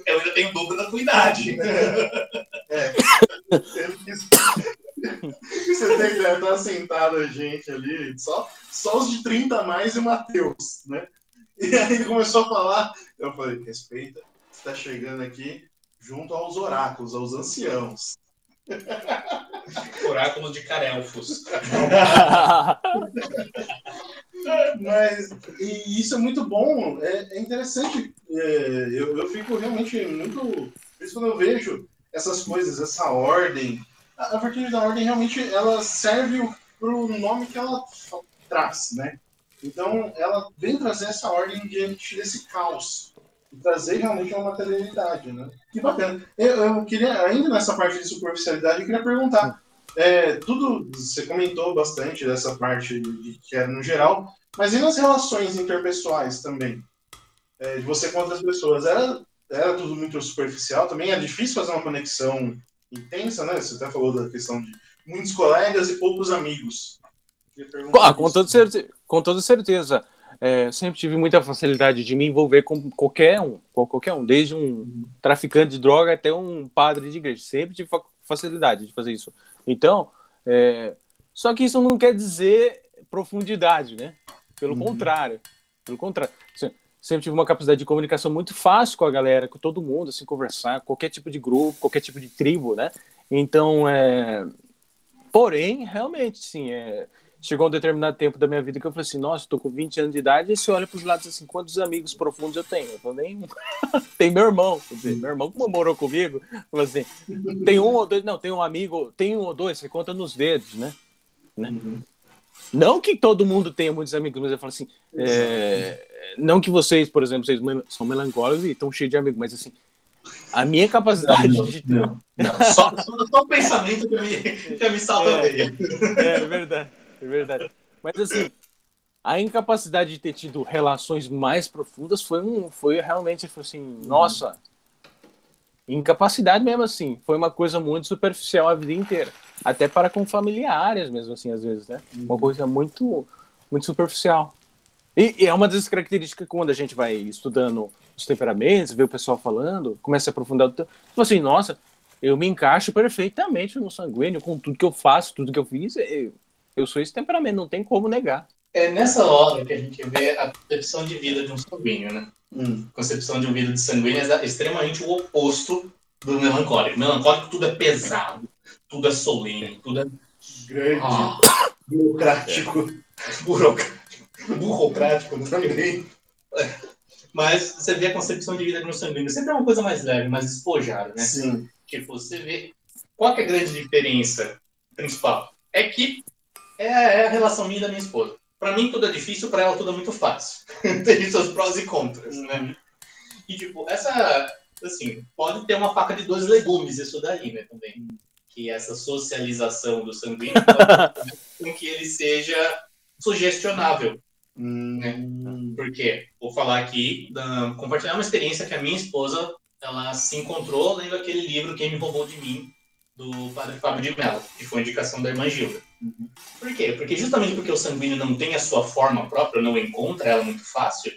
Eu ainda tenho dobro da tua idade.
É. Que- Você tem ideia, tá sentado a gente ali, só, só os de 30 a mais e o Matheus, né? E aí começou a falar, eu falei, respeita, você tá chegando aqui junto aos oráculos, aos anciãos.
Oráculo de Carelfos.
Mas e isso é muito bom, é, é interessante. é, eu, eu fico realmente muito. Isso quando eu vejo essas coisas, essa ordem, a, a virtude da ordem realmente ela serve para o nome que ela traz, né? Então ela vem trazer essa ordem diante desse caos. Trazer realmente uma materialidade, né? Que bacana. Eu, eu queria, ainda nessa parte de superficialidade, eu queria perguntar. é, tudo, você comentou bastante dessa parte de, que é no geral, mas e nas relações interpessoais também? É, de você com outras pessoas? Era, era tudo muito superficial também? É difícil fazer uma conexão intensa, né? Você até falou da questão de muitos colegas e poucos amigos.
Ah, com,
isso.
toda certeza, com toda certeza. É, sempre tive muita facilidade de me envolver com qualquer um, com qualquer um, desde um traficante de droga até um padre de igreja. Sempre tive fa- facilidade de fazer isso. Então, é, só que isso não quer dizer profundidade, né? Pelo
Uhum.
contrário, pelo contrário. Se- Sempre tive uma capacidade de comunicação muito fácil com a galera, com todo mundo, assim, conversar, qualquer tipo de grupo, qualquer tipo de tribo, né? Então, é... Porém, realmente, sim, é chegou um determinado tempo da minha vida que eu falei assim, nossa, estou com 20 anos de idade, e você olha para os lados assim, quantos amigos profundos eu tenho? Eu falei, nenhum. tem meu irmão, dizer, meu irmão como morou comigo, falou assim, tem um ou dois, não, tem um amigo, tem um ou dois, você conta nos dedos, né? né? Não que todo mundo tenha muitos amigos, mas eu falo assim, é, não que vocês, por exemplo, vocês são melancólicos e estão cheios de amigos, mas assim, a minha capacidade de ter...
Não, só, só, só o pensamento que me, que me salta a veia.
É, é verdade, é verdade. Mas assim, a incapacidade de ter tido relações mais profundas foi um, foi realmente foi assim, nossa, incapacidade mesmo assim, foi uma coisa muito superficial a vida inteira, até para com familiares mesmo assim às vezes, né? Uma coisa muito, muito superficial. E, e é uma das características que quando a gente vai estudando os temperamentos, vê o pessoal falando, começa a aprofundar, tipo assim, nossa, eu me encaixo perfeitamente no sanguíneo com tudo que eu faço, tudo que eu fiz, eu, eu sou esse temperamento, não tem como negar.
É nessa hora que a gente vê a concepção de vida de um sanguíneo, né?
Hum,
concepção de um vida de sanguíneo é extremamente o oposto do melancólico. Melancólico tudo é pesado, tudo é solene, tudo é
grande,
ah,
burocrático.
burocrático, burocrático também. Mas você vê a concepção de vida de um sanguíneo sempre é uma coisa mais leve, mais despojada, né?
Sim.
Tipo, você vê qual que é a grande diferença principal? É que é é a relação minha e da minha esposa. Pra mim tudo é difícil, pra ela tudo é muito fácil. Tem seus prós e contras, né? E tipo, essa, assim, pode ter uma faca de dois legumes isso daí, né, também. Que essa socialização do sanguíneo com que ele seja sugestionável.
Hum,
Por quê? Vou falar aqui, da- compartilhar uma experiência que a minha esposa ela se encontrou lendo aquele livro Quem Me Roubou de Mim, do padre Fábio de Mello, que foi indicação da irmã Gilda. Por quê? Porque justamente porque o sanguíneo não tem a sua forma própria, não encontra ela muito fácil,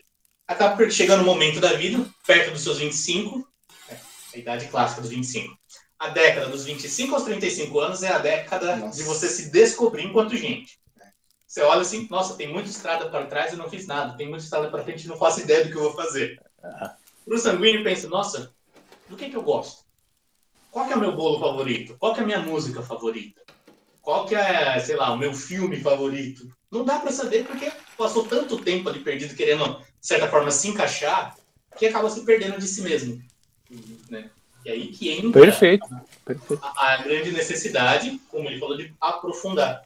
acaba chegando no momento da vida, perto dos seus 25, é, a idade clássica dos 25. A década dos 25 aos 35 anos é a década
Nossa.
de você se descobrir enquanto gente. Você olha assim, nossa, tem muita estrada para trás e não fiz nada. Tem muita estrada para frente e não faço ideia do que eu vou fazer. Pro sanguíneo pensa, nossa, do que que eu gosto? Qual que é o meu bolo favorito? Qual que é a minha música favorita? Qual que é, sei lá, o meu filme favorito? Não dá para saber porque passou tanto tempo ali perdido querendo, de certa forma, se encaixar, que acaba se perdendo de si mesmo. Né? E aí que entra
Perfeito,
a
perfeito.
a, a grande necessidade, como ele falou, de aprofundar.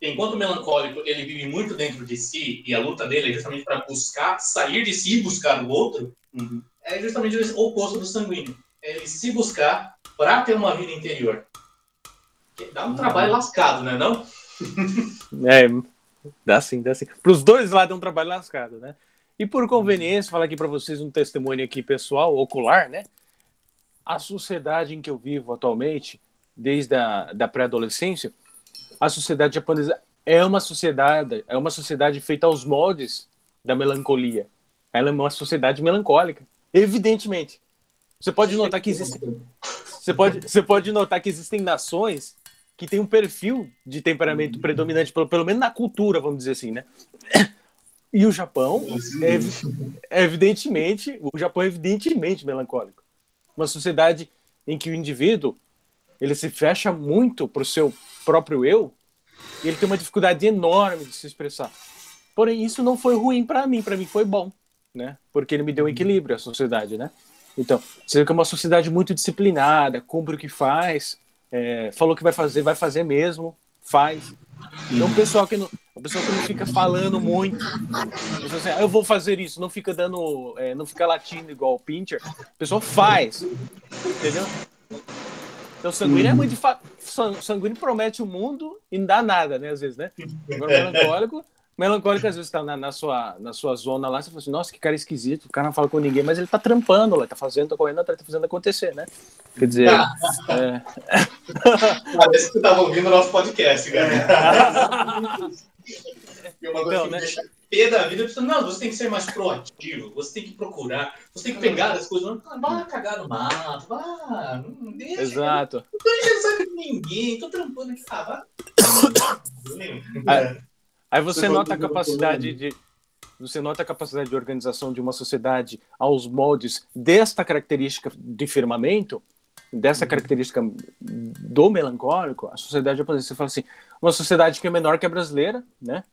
Enquanto o melancólico ele vive muito dentro de si e a luta dele é justamente para buscar sair de si e buscar o outro, é justamente o oposto do sanguíneo. É ele se buscar para ter uma vida interior. Dá um trabalho lascado, né? Não?
É, dá sim, dá sim. Para os dois lados é um trabalho lascado, né? E por conveniência, falar aqui para vocês um testemunho aqui pessoal, ocular, né? A sociedade em que eu vivo atualmente, desde a da pré-adolescência, a sociedade japonesa é uma sociedade, é uma sociedade feita aos moldes da melancolia. Ela é uma sociedade melancólica, evidentemente. Você pode notar que existem, você pode, você pode notar que existem nações que têm um perfil de temperamento predominante, pelo, pelo menos na cultura, vamos dizer assim, né? E o Japão é, é evidentemente, o Japão é evidentemente melancólico. Uma sociedade em que o indivíduo ele se fecha muito para o seu próprio eu e ele tem uma dificuldade enorme de se expressar. Porém, isso não foi ruim para mim, para mim foi bom, né? Porque ele me deu equilíbrio à sociedade, né? Então, você vê que é uma sociedade muito disciplinada, cumpre o que faz, é, falou que vai fazer, vai fazer mesmo, faz. Então, o pessoal que não, o pessoal que não fica falando muito, assim, "Ah, eu vou fazer isso, não fica dando, é, não fica latindo igual o Pincher, o pessoal faz, entendeu? Então, sanguíneo é muito de fa... san- sanguíneo promete o mundo e não dá nada, né? Às vezes, né? Agora, melancólico, melancólico às vezes tá na, na sua, na sua zona lá, você fala assim, nossa, que cara esquisito, o cara não fala com ninguém, mas ele tá trampando lá, tá fazendo, tá correndo atrás, tá fazendo acontecer, né? Quer dizer, é,
Parece que você estava ouvindo o nosso podcast, cara. E uma coisa
Então,
que
né?
me deixa pé da vida, eu preciso, não, você tem que ser mais proativo, você tem que procurar, você tem que pegar as coisas, não, vai cagar no mato, vai, não deixa,
exato.
não tô enchendo o saco de ninguém, tô trampando aqui, ah, vai.
Aí, você nota a capacidade de você nota a capacidade de organização de uma sociedade aos moldes desta característica de firmamento, dessa característica do melancólico, a sociedade japonesa. Você fala assim, uma sociedade que é menor que a brasileira, né?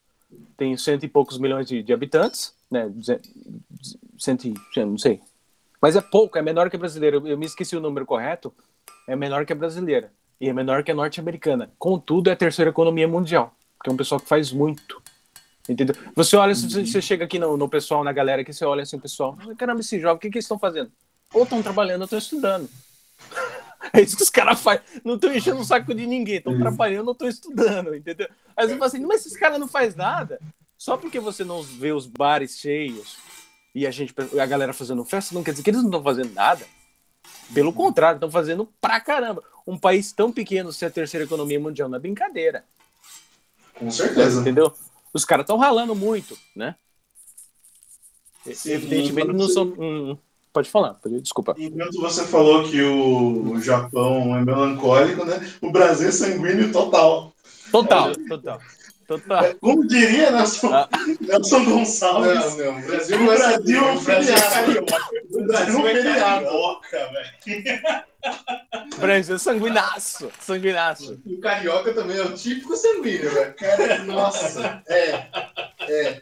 Tem cento e poucos milhões de, de habitantes, né? Cento e, não sei. Mas é pouco, é menor que a brasileira. Eu, eu me esqueci o número correto. É menor que a brasileira. E é menor que a norte-americana. Contudo, é a terceira economia mundial. Porque é um pessoal que faz muito. Entendeu? Você olha, se você, chega aqui no, no pessoal, na galera, que você olha assim, o pessoal, caramba, esse jovem, o que, que eles estão fazendo? Ou estão trabalhando ou estão estudando. É isso que os caras fazem. Não estão enchendo o saco de ninguém, estão trabalhando ou estão estudando, entendeu? Aí você fala assim, mas esses caras não faz nada. Só porque você não vê os bares cheios e a gente, a galera fazendo festa, não quer dizer que eles não estão fazendo nada. Pelo contrário, estão fazendo pra caramba. Um país tão pequeno ser a terceira economia mundial não é brincadeira.
Com certeza.
Entendeu? Os caras estão ralando muito, né?
Sim,
Evidentemente não são. hum, pode falar, desculpa.
Enquanto você falou que o Japão é melancólico, né? O Brasil é sanguíneo total.
Total, total. Total.
Como diria Nelson,
Ah.
Nelson Gonçalves,
não, o Brasil
O Brasil é um
o Brasil é
feriado.
carioca. O Brasil é
feriado.
carioca, velho.
Brasil é sanguinaço. Sanguinaço.
O carioca também é o típico sanguíneo, velho.
cara, nossa, é, é.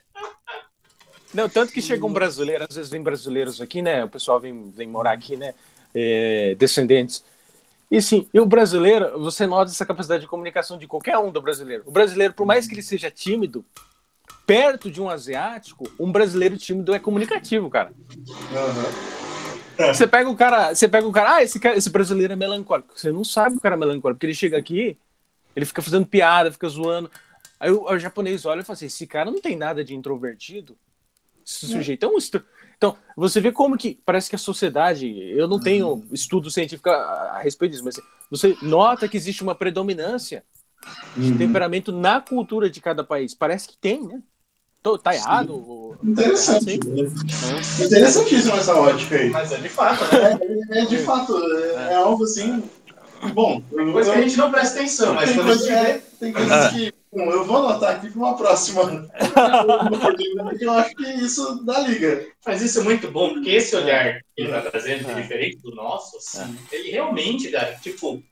Não, tanto que chega um brasileiro, às vezes vem brasileiros aqui, né? O pessoal vem, vem morar aqui, né? É, descendentes. E sim, e o brasileiro, você nota essa capacidade de comunicação de qualquer um do brasileiro. O brasileiro, por mais que ele seja tímido, perto de um asiático, um brasileiro tímido é comunicativo, cara.
Aham.
Você pega o cara, você pega o cara, ah, esse, cara, esse brasileiro é melancólico. Você não sabe que o cara é melancólico, porque ele chega aqui, ele fica fazendo piada, fica zoando. Aí o, o japonês olha e fala assim: esse cara não tem nada de introvertido. Esse sujeito é um. Então, você vê como que parece que a sociedade. Eu não tenho estudo científico a, a respeito disso, mas você nota que existe uma predominância de temperamento na cultura de cada país. Parece que tem, né? Tô- Tá errado? ou-
Interessante.
tá errado, sim.
Interessantíssima essa ótica aí.
Mas é de fato, né?
É, é de fato, é, é algo assim. Bom,
Coisa que a gente não presta atenção, mas
tem,
quando a gente vê.
é, tem coisas que. Bom, eu vou anotar aqui para uma próxima. Porque eu acho que isso dá liga.
Mas isso é muito bom, porque esse olhar que ele tá trazendo, que é
É.
diferente do nosso, assim, ele realmente, cara, tipo,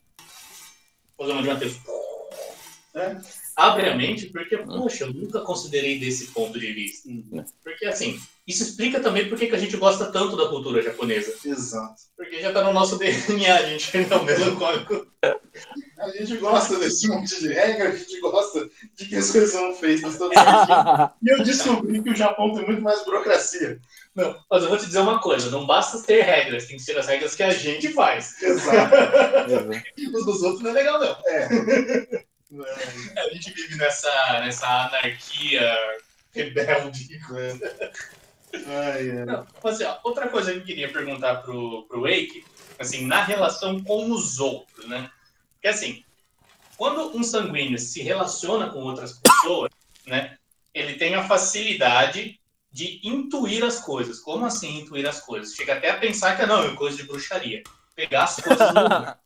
vou usar uma de Matheus, É. Abre a mente porque, poxa, eu nunca considerei desse ponto de vista.
Uhum.
Porque, assim, isso explica também por que a gente gosta tanto da cultura japonesa.
Exato.
Porque já tá no nosso DNA, a gente é melancólico.
A gente gosta desse monte de regra, a gente gosta de que as coisas são feitas todas E eu descobri que o Japão tem muito mais burocracia.
Não, mas eu vou te dizer uma coisa, não basta ter regras, tem que ser as regras que a gente faz.
Exato.
Os dos outros não é legal, não.
É.
A gente vive nessa, nessa anarquia rebelde.
Ai, ai.
Não, assim, ó, outra coisa que eu queria perguntar pro, pro Wake, assim, na relação com os outros, né? Porque assim, quando um sanguíneo se relaciona com outras pessoas, né? Ele tem a facilidade de intuir as coisas. Como assim intuir as coisas? Chega até a pensar que não, é coisa de bruxaria. Pegar as coisas no lugar,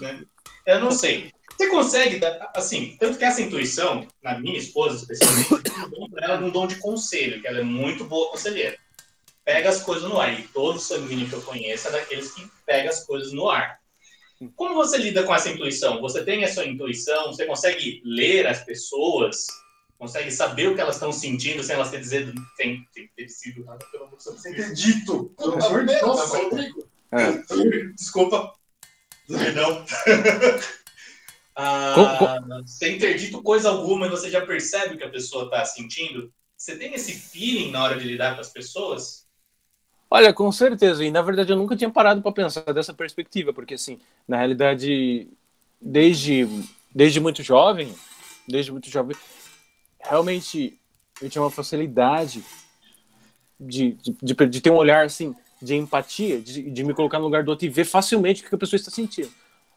né? Eu não sei. Você consegue, assim, tanto que essa intuição, na minha esposa especialmente, ela é um dom de conselho, que ela é muito boa conselheira. Pega as coisas no ar. E todo sanguíneo que eu conheço é daqueles que pega as coisas no ar. Como você lida com essa intuição? Você tem essa intuição? Você consegue ler as pessoas? Consegue saber o que elas estão sentindo sem elas ter dizer tem, tem ter sido nada pelo amor
Sem ter dito.
Pelo amor de Deus, Rodrigo.
É.
Desculpa. Perdão. Ah, sem ter dito coisa alguma, você já percebe o que a pessoa está sentindo? Você tem esse feeling na hora de lidar com as pessoas?
Olha, com certeza. E na verdade eu nunca tinha parado para pensar dessa perspectiva, porque assim, na realidade, desde desde muito jovem, desde muito jovem, realmente eu tinha uma facilidade de, de, de, de ter um olhar assim de empatia, de, de me colocar no lugar do outro e ver facilmente o que a pessoa está sentindo.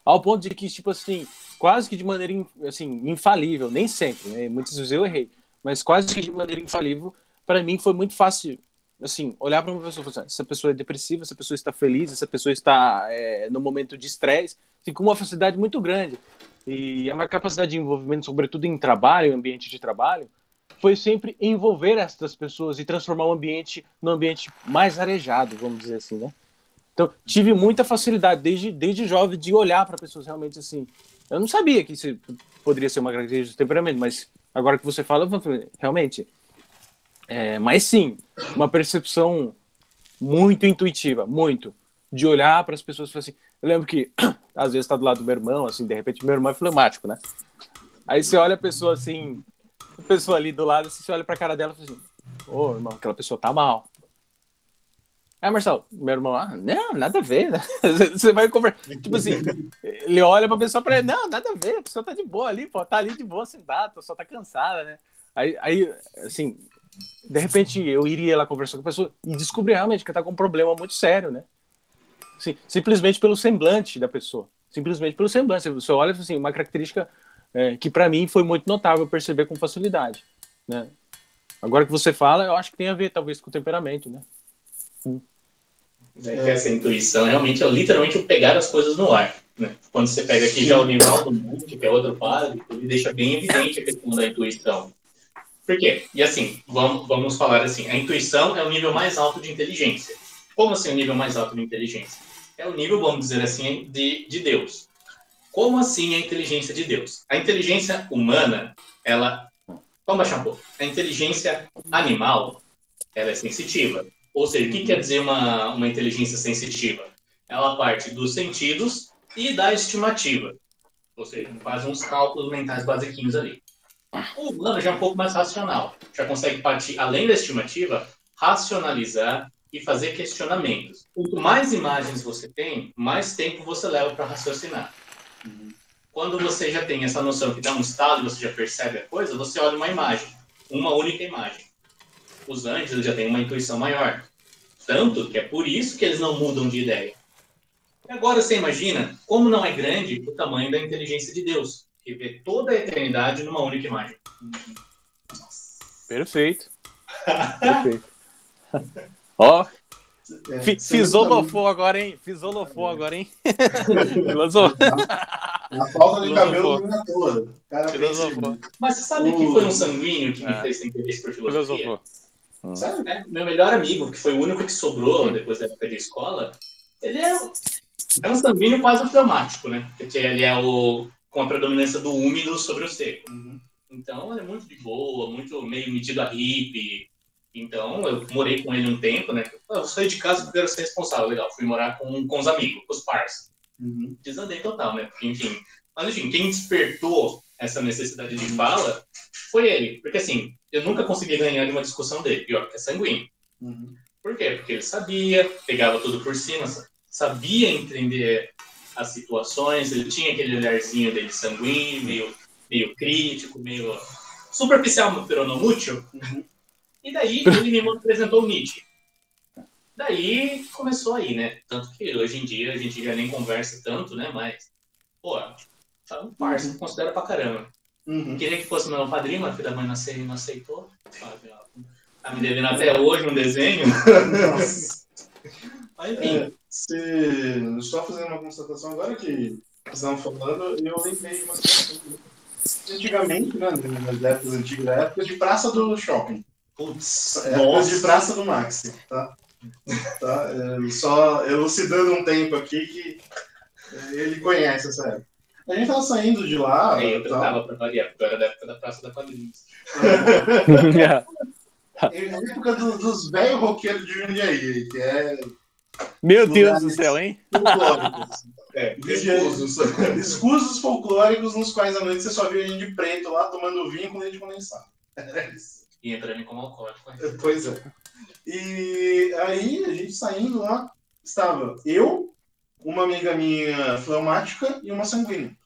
Ao ponto de que, tipo assim, quase que de maneira assim, infalível, nem sempre, né? muitas vezes eu errei, mas quase que de maneira infalível, para mim foi muito fácil, assim, olhar para uma pessoa e falar, assim, essa pessoa é depressiva, essa pessoa está feliz, essa pessoa está é, no momento de estresse, assim, com uma facilidade muito grande. E a minha capacidade de envolvimento, sobretudo em trabalho, ambiente de trabalho, foi sempre envolver essas pessoas e transformar o ambiente num ambiente mais arejado, vamos dizer assim, né? Então, tive muita facilidade desde, desde jovem de olhar para pessoas realmente assim, eu não sabia que isso poderia ser uma característica do temperamento, mas agora que você fala, realmente. É, mas sim, uma percepção muito intuitiva, muito. De olhar para as pessoas e falar assim. Eu lembro que, às vezes, está do lado do meu irmão, assim, de repente, meu irmão é fleumático, né? Aí você olha a pessoa assim, a pessoa ali do lado, assim, você olha para a cara dela e fala assim: Ô, oh, irmão, aquela pessoa tá mal. Aí, Marcelo, meu irmão, ah, não, nada a ver. Né? Você vai conversar. Tipo assim, ele olha pra pessoa pra ele, não, nada a ver, a pessoa tá de boa ali, pô, tá ali de boa sentada, pessoa tá cansada, né? Aí, aí, assim, de repente eu iria lá conversar com a pessoa e descobrir realmente que tá com um problema muito sério, né? Simplesmente pelo semblante da pessoa. Simplesmente pelo semblante. Você olha, assim, uma característica é, que para mim foi muito notável perceber com facilidade, né? Agora que você fala, eu acho que tem a ver, talvez, com o temperamento, né?
É. Essa intuição realmente é literalmente o pegar as coisas no ar. Né? Quando você pega aqui já o Nivaldo Monte, que é outro padre, ele deixa bem evidente a questão da intuição. Por quê? E assim, vamos, vamos falar assim, a intuição é o nível mais alto de inteligência. Como assim o nível mais alto de inteligência? É o nível, vamos dizer assim, de, de Deus. Como assim a inteligência de Deus? A inteligência humana, ela... Vamos baixar um pouco. A inteligência animal, ela é sensitiva. Ou seja, o que quer dizer uma, uma inteligência sensitiva? Ela parte dos sentidos e da estimativa. Ou seja, faz uns cálculos mentais basiquinhos ali. O humano já é um pouco mais racional. Já consegue partir, além da estimativa, racionalizar e fazer questionamentos. Quanto mais imagens você tem, mais tempo você leva para raciocinar. Quando você já tem essa noção que dá um estado e você já percebe a coisa, você olha uma imagem, uma única imagem. Os anjos já têm uma intuição maior. Tanto que é por isso que eles não mudam de ideia. E agora você imagina como não é grande o tamanho da inteligência de Deus, que vê toda a eternidade numa única imagem.
Perfeito. Perfeito. Ó, é, Fisolofou agora, hein? Fisolofou agora, hein?
Filosofou. A falta de cabelo não toda.
Mas você sabe que foi um sanguíneo que me é. fez ter interesse por filosofia? Filosofou. Hum. Sabe, né? Meu melhor amigo, que foi o único que sobrou depois da época de escola, ele é, é um sanguíneo quase automático, né? Porque ele é o, com a predominância do úmido sobre o seco.
Uhum.
Então, é muito de boa, muito meio metido a hippie. Então, eu morei com ele um tempo, né? Eu saí de casa porque eu quero ser responsável, legal. Fui morar com, com os amigos, com os parceiros.
Uhum.
Desandei total, né? Porque, enfim. Mas, enfim, quem despertou essa necessidade de fala foi ele. Porque, assim, eu nunca consegui ganhar de uma discussão dele. Pior que é sanguíneo.
Uhum.
Por quê? Porque ele sabia, pegava tudo por cima, sabia entender as situações, ele tinha aquele olharzinho dele sanguíneo, meio, meio crítico, meio superficial, pero não útil.
Uhum.
E daí ele me apresentou o Nietzsche. Daí começou aí, né? Tanto que hoje em dia a gente já nem conversa tanto, né? Mas, pô, tá um parceiro,
Uhum.
considera pra caramba.
Uhum.
Queria que fosse meu padrinho, mas filho da mãe não aceitou. Não aceitou. Tá me devendo até hoje um desenho.
Nossa. É, se... Só fazendo uma constatação agora que vocês estavam falando, eu lembrei de uma situação. Antigamente, né, nas épocas antigas, na época de praça do shopping.
putz,
Época
nossa.
de praça do Maxi, tá? tá? É, só elucidando um tempo aqui que é, ele conhece essa época. A gente tava saindo de lá.
Aí eu tratava pra variar, porque eu era da época da Praça da Quadrinhos.
É a época do- dos velhos roqueiros de Jundiaí, que é
Meu Deus do céu, hein?
folclóricos.
É,
escusos. Escusos folclóricos nos quais à noite você só via gente de preto lá tomando vinho com leite condensado. Era isso.
E entrando como alcoólico. né?
Pois é. E aí, a gente saindo lá, estava eu, uma amiga minha fleumática e uma sanguínea.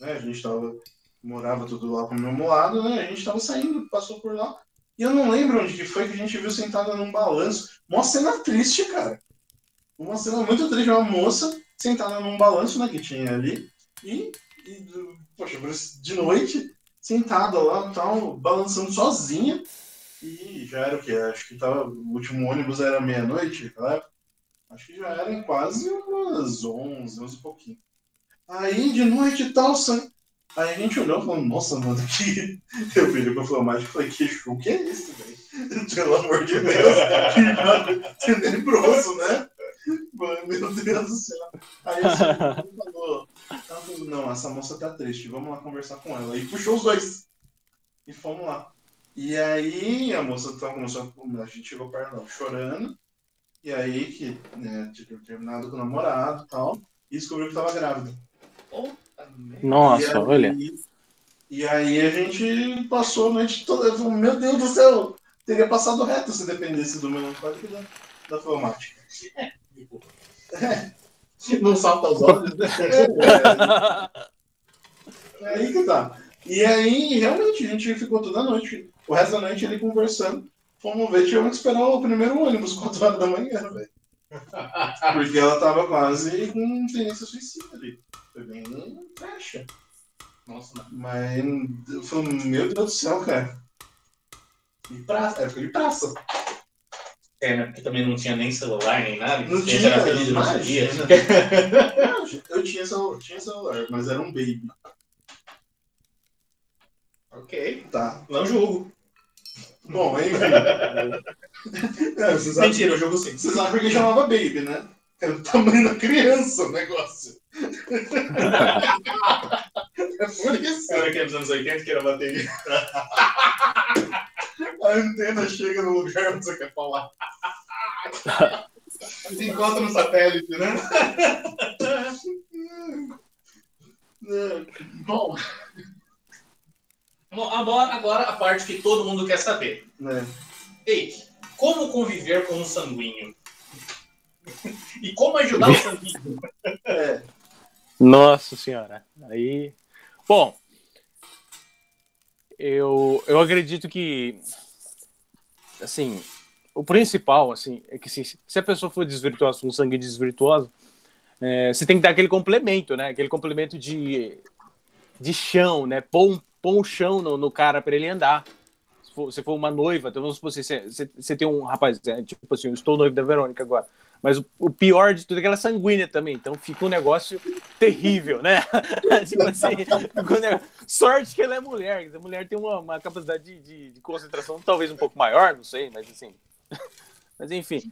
Né, a gente tava, morava tudo lá pro mesmo lado, né? A gente tava saindo, passou por lá. E eu não lembro onde que foi que a gente viu sentada num balanço. Uma cena triste, cara. Uma cena muito triste. Uma moça sentada num balanço, né, que tinha ali. E, e poxa, de noite, sentada lá, tal, balançando sozinha. E já era o quê? Acho que tava, o último ônibus era meia-noite, naquela época. Acho que já eram quase umas 11, 11 e pouquinho. Aí, de noite e tal, san... aí a gente olhou e falou, nossa, mano, que... Eu virei pra Flomático e falei, que show que é esse, velho? Pelo amor de Deus, que tenebroso, né? Mano, meu Deus do céu. Aí ele falou, ela falou, não, essa moça tá triste, vamos lá conversar com ela. E puxou os dois. E fomos lá. E aí a moça tá, começou a, a gente chegou perto dela chorando. E aí que né, tinha terminado com o namorado e tal. E descobriu que tava grávida.
Nossa,
e aí,
olha.
E aí a gente passou a noite toda. falei, Meu Deus do céu! Teria passado reto se dependesse do e da, da fleumática.
Não salta aos olhos, né?
É aí que tá. E aí, realmente, a gente ficou toda a noite. O resto da noite ele conversando. Fomos ver, tivemos que esperar o primeiro ônibus, 4 horas da manhã, velho. Porque ela tava quase com tendência suicida ali. Foi bem trecha.
Nossa.
Mas eu falei, meu Deus do céu, cara. E praça, época de praça.
É, né? Porque também não tinha nem celular, nem nada.
Não tinha,
era feliz no dia.
Eu tinha celular, tinha celular, mas era um baby.
ok,
Tá.
não julgo.
Bom, enfim. É, você sabe,
Mentira, eu jogo sim.
você sabe por que chamava baby, né? Era o tamanho da criança o negócio. é por isso.
Era que nos anos 80 que era bateria.
A antena chega no lugar onde você quer falar.
Se encontra no satélite, né?
É,
Bom. Bom, agora, agora a parte que todo mundo quer saber.
né?
Ei, como conviver com um sanguíneo? E como ajudar o sanguíneo?
É,
Nossa senhora. Aí. Bom, eu, eu acredito que. Assim, o principal, assim, é que se, se a pessoa for desvirtuosa, com sangue desvirtuoso, é, você tem que dar aquele complemento, né? Aquele complemento de, de chão, né? Pôr um, pôr um chão no, no cara para ele andar. Se for, se for uma noiva, então supor, você, você, você tem um rapaz, é, tipo assim, eu estou noivo da Verônica agora. Mas o, o pior de tudo é que ela é sanguínea também, então fica um negócio terrível, né? tipo assim, sorte que ela é mulher, a mulher tem uma, uma capacidade de, de, de concentração talvez um pouco maior, não sei, mas assim. Mas enfim,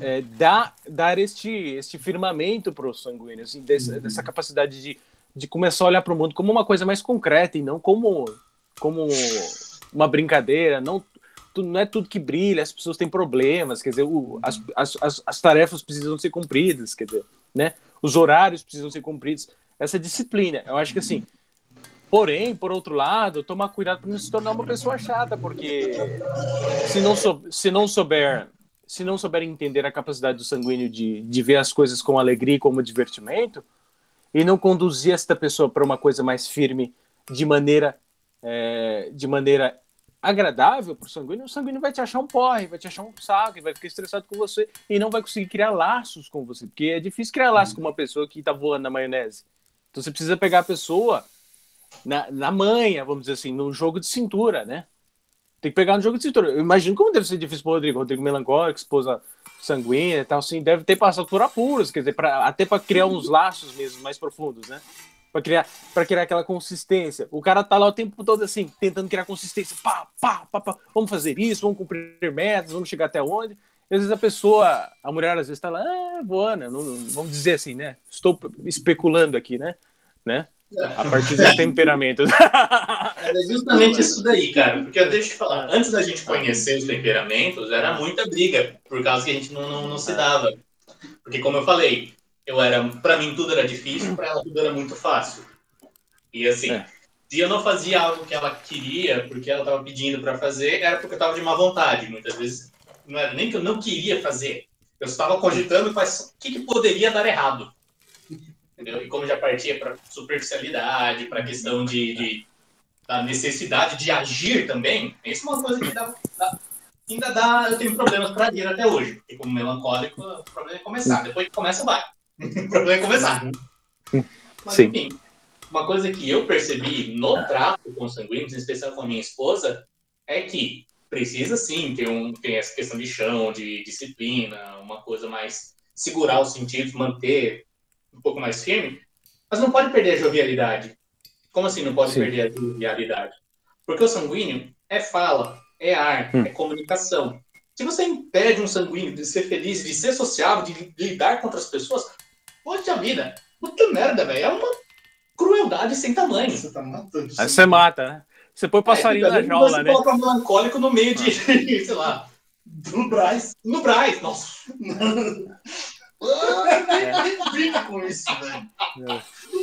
é, dá, dar este, este firmamento para o sanguíneo, assim, dessa, dessa capacidade de de começar a olhar para o mundo como uma coisa mais concreta e não como, como uma brincadeira, não, não é tudo que brilha, as pessoas têm problemas, quer dizer, o, as, as, as tarefas precisam ser cumpridas, quer dizer, né? Os horários precisam ser cumpridos. Essa disciplina, eu acho que assim, Porém, por outro lado, tomar cuidado para não se tornar uma pessoa chata, porque se não, sou, se não souber se não souber entender a capacidade do sanguíneo de, de ver as coisas com alegria e como divertimento, e não conduzir esta pessoa para uma coisa mais firme de maneira é, de maneira agradável para o sanguíneo, o sanguíneo vai te achar um porre, vai te achar um saco, vai ficar estressado com você e não vai conseguir criar laços com você, porque é difícil criar laços com uma pessoa que está voando na maionese. Então você precisa pegar a pessoa na, na manha, vamos dizer assim, no jogo de cintura, né? Tem que pegar no jogo de cintura. Eu imagino como deve ser difícil para o Rodrigo. Rodrigo melancólico, esposa sanguínea e tal, assim, deve ter passado por apuros, quer dizer, pra, até para criar uns laços mesmo mais profundos, né? Para criar, para criar aquela consistência. O cara tá lá o tempo todo assim, tentando criar consistência. Pá, pá, pá, pá. Vamos fazer isso, vamos cumprir metas, vamos chegar até onde. E às vezes a pessoa, a mulher às vezes tá lá, ah, boa, né? Não, vamos dizer assim, né? Estou especulando aqui, né? né? A partir do temperamento.
É justamente isso daí, cara. Porque eu deixo te falar, antes da gente conhecer os temperamentos, era muita briga, por causa que a gente não, não, não se dava. Porque, como eu falei, eu era, para mim tudo era difícil, para ela tudo era muito fácil. E assim, é. se eu não fazia algo que ela queria, porque ela estava pedindo para fazer, era porque eu estava de má vontade. Muitas vezes não era nem que eu não queria fazer, eu estava cogitando quais, o que, que poderia dar errado entendeu? E como já partia para superficialidade, para a questão de, de, da necessidade de agir também, isso é uma coisa que dá, dá, ainda dá, eu tenho problemas para agir até hoje, porque como melancólico, o problema é começar, depois que começa, vai. O problema é começar. Mas, Sim. enfim, uma coisa que eu percebi no trato com sanguíneos, em especial com a minha esposa, é que precisa sim ter, um, ter essa questão de chão, de disciplina, uma coisa mais segurar os sentidos, manter um pouco mais firme, mas não pode perder a jovialidade. Como assim não pode Sim. perder a jovialidade? Porque o sanguíneo é fala, é ar, hum. é comunicação. Se você impede um sanguíneo de ser feliz, de ser sociável, de lidar com outras pessoas, poxa vida, puta merda, velho. É uma crueldade sem tamanho.
Você tá matando. Aí você mata, né? Você põe passarinho é, na jaula, você né? Você
coloca um melancólico no meio de, sei lá, no Braz. No Braz, nossa.
Nem brinca com isso, velho.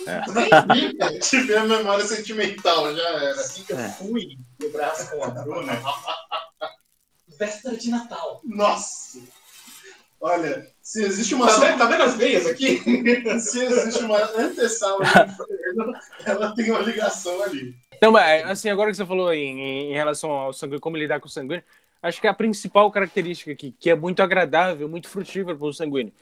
Nem brinca. Tiver a memória sentimental, já era.
Assim que eu fui no braço com a Bruna. Véspera de Natal.
Nossa! Olha, se existe uma.
Tá vendo, tá vendo as veias aqui?
se existe uma antessala ela tem uma ligação ali.
Então, assim, agora que você falou em, em relação ao sangue, como lidar com o sanguíneo, acho que a principal característica aqui, que é muito agradável, muito frutífera para o sanguíneo,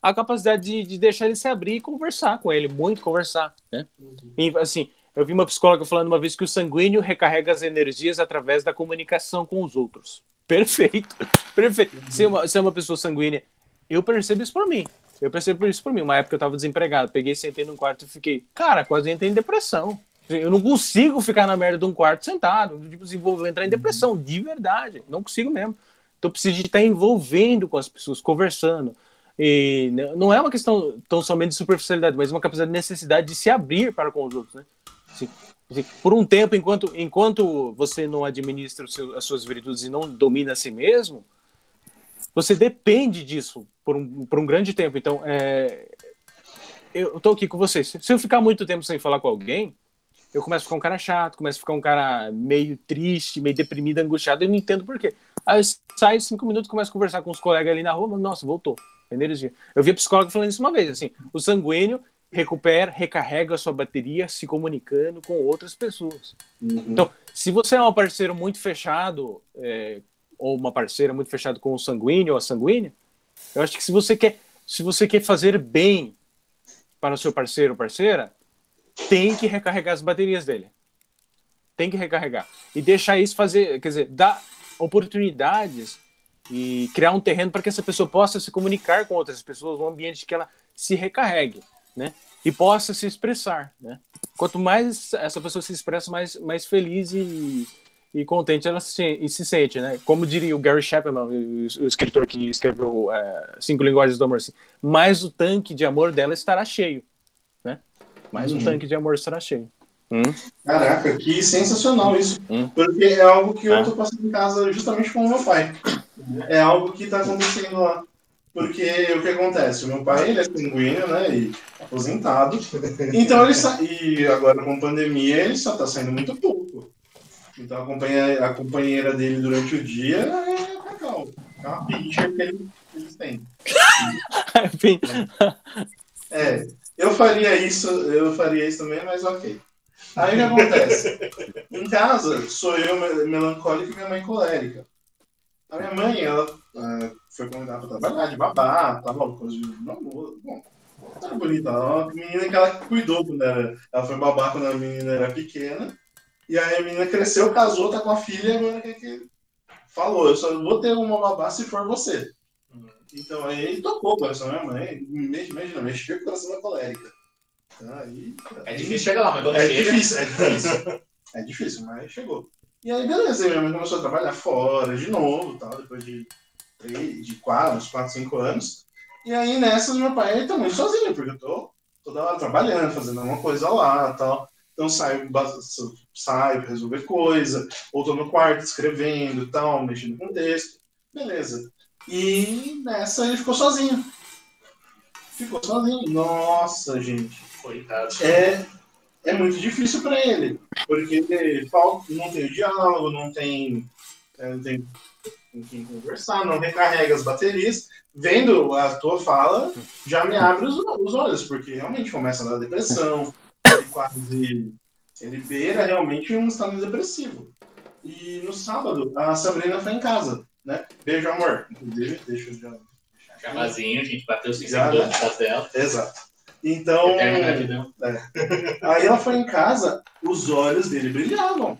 a capacidade de, de, deixar ele se abrir e conversar com ele, muito conversar, né? E, assim, eu vi uma psicóloga falando uma vez que o sanguíneo recarrega as energias através da comunicação com os outros. Perfeito, perfeito. Se é uma, se é uma pessoa sanguínea, eu percebo isso por mim. Eu percebo isso por mim. Uma época eu tava desempregado, peguei, sentei num quarto e fiquei, cara, quase entrei em depressão. Eu não consigo ficar na merda de um quarto sentado. Tipo assim, vou entrar em depressão, de verdade. Não consigo mesmo. Então eu preciso de estar envolvendo com as pessoas, conversando, e não é uma questão tão somente de superficialidade, mas uma capacidade de necessidade de se abrir para com os outros, né? Por um tempo, enquanto, enquanto você não administra seu, as suas virtudes e não domina a si mesmo, você depende disso por um, por um grande tempo. Então, é, eu estou aqui com vocês. Se eu ficar muito tempo sem falar com alguém, eu começo a ficar um cara chato, começo a ficar um cara meio triste, meio deprimido, angustiado, eu não entendo por quê. Aí eu saio cinco minutos, começo a conversar com os colegas ali na rua, nossa, voltou energia. Eu vi a psicóloga falando isso uma vez, assim, o sanguíneo recupera, recarrega a sua bateria se comunicando com outras pessoas. Uhum. Então, se você é um parceiro muito fechado, é, ou uma parceira muito fechada com o sanguíneo ou a sanguínea, eu acho que se você quer, se você quer fazer bem para o seu parceiro ou parceira, tem que recarregar as baterias dele. Tem que recarregar. E deixar isso fazer, quer dizer, dar oportunidades e criar um terreno para que essa pessoa possa se comunicar com outras pessoas, um ambiente que ela se recarregue, né? E possa se expressar, né? Quanto mais essa pessoa se expressa, mais, mais feliz e, e contente ela se, e se sente, né? Como diria o Gary Chapman, o, o escritor que escreveu é, Cinco Linguagens do Amor, assim, mais o tanque de amor dela estará cheio, né? Mas
Uhum.
o tanque de amor estará cheio. Hum?
Caraca, que sensacional isso.
Hum.
Porque é algo que eu
Ah.
tô passando em casa justamente com o meu pai. É algo que tá acontecendo lá. Porque o que acontece? O meu pai, ele é sanguíneo, né? E aposentado. Então ele sa... E agora com pandemia, ele só tá saindo muito pouco. Então a companheira, a companheira dele durante o dia é a Cacau. É uma pincher que ele- eles têm. É, eu faria isso, eu faria isso também, mas ok. Aí o que acontece? Em casa, sou eu me- melancólico e minha mãe colérica. A minha mãe, ela ah, foi convidada para trabalhar de babá, tal, coisa de namoro. Bom, era bonita. Ela uma menina que ela cuidou quando era. Ela foi babá quando a menina era pequena. E aí a menina cresceu, casou, tá com a filha e agora que, que falou, eu só vou ter uma babá se for você. Então aí ele tocou o coração da minha mãe. Imagina, mexeu com o coração da colérica. Então, aí,
É difícil chegar lá, mas quando
é
chega.
difícil, é difícil. É difícil, mas chegou. E aí, beleza, minha mãe começou a trabalhar fora de novo, tal, depois de, três, de quatro, uns quatro, cinco anos. E aí, nessa, meu pai muito sozinho, porque eu tô toda hora trabalhando, fazendo alguma coisa lá tal. Então, saio, saio resolver coisa, ou tô no quarto escrevendo tal, mexendo com texto. Beleza. E nessa ele ficou sozinho. Ficou sozinho. Nossa, gente
Coitado.
é, é muito difícil para ele, porque não tem diálogo, não tem, é, não tem com quem conversar, não recarrega as baterias. Vendo a tua fala, já me abre os, os olhos, porque realmente começa a dar depressão, ele quase. Ele beira realmente um estado depressivo. E no sábado, a Sabrina foi em casa, né? Beijo, amor. Inclusive, deixa eu já.
Chamazinho, a gente bateu os 5
Já,
segundos
né?
por causa dela.
Exato. Então.
Gratidão.
Aí ela foi em casa, os olhos dele brilhavam.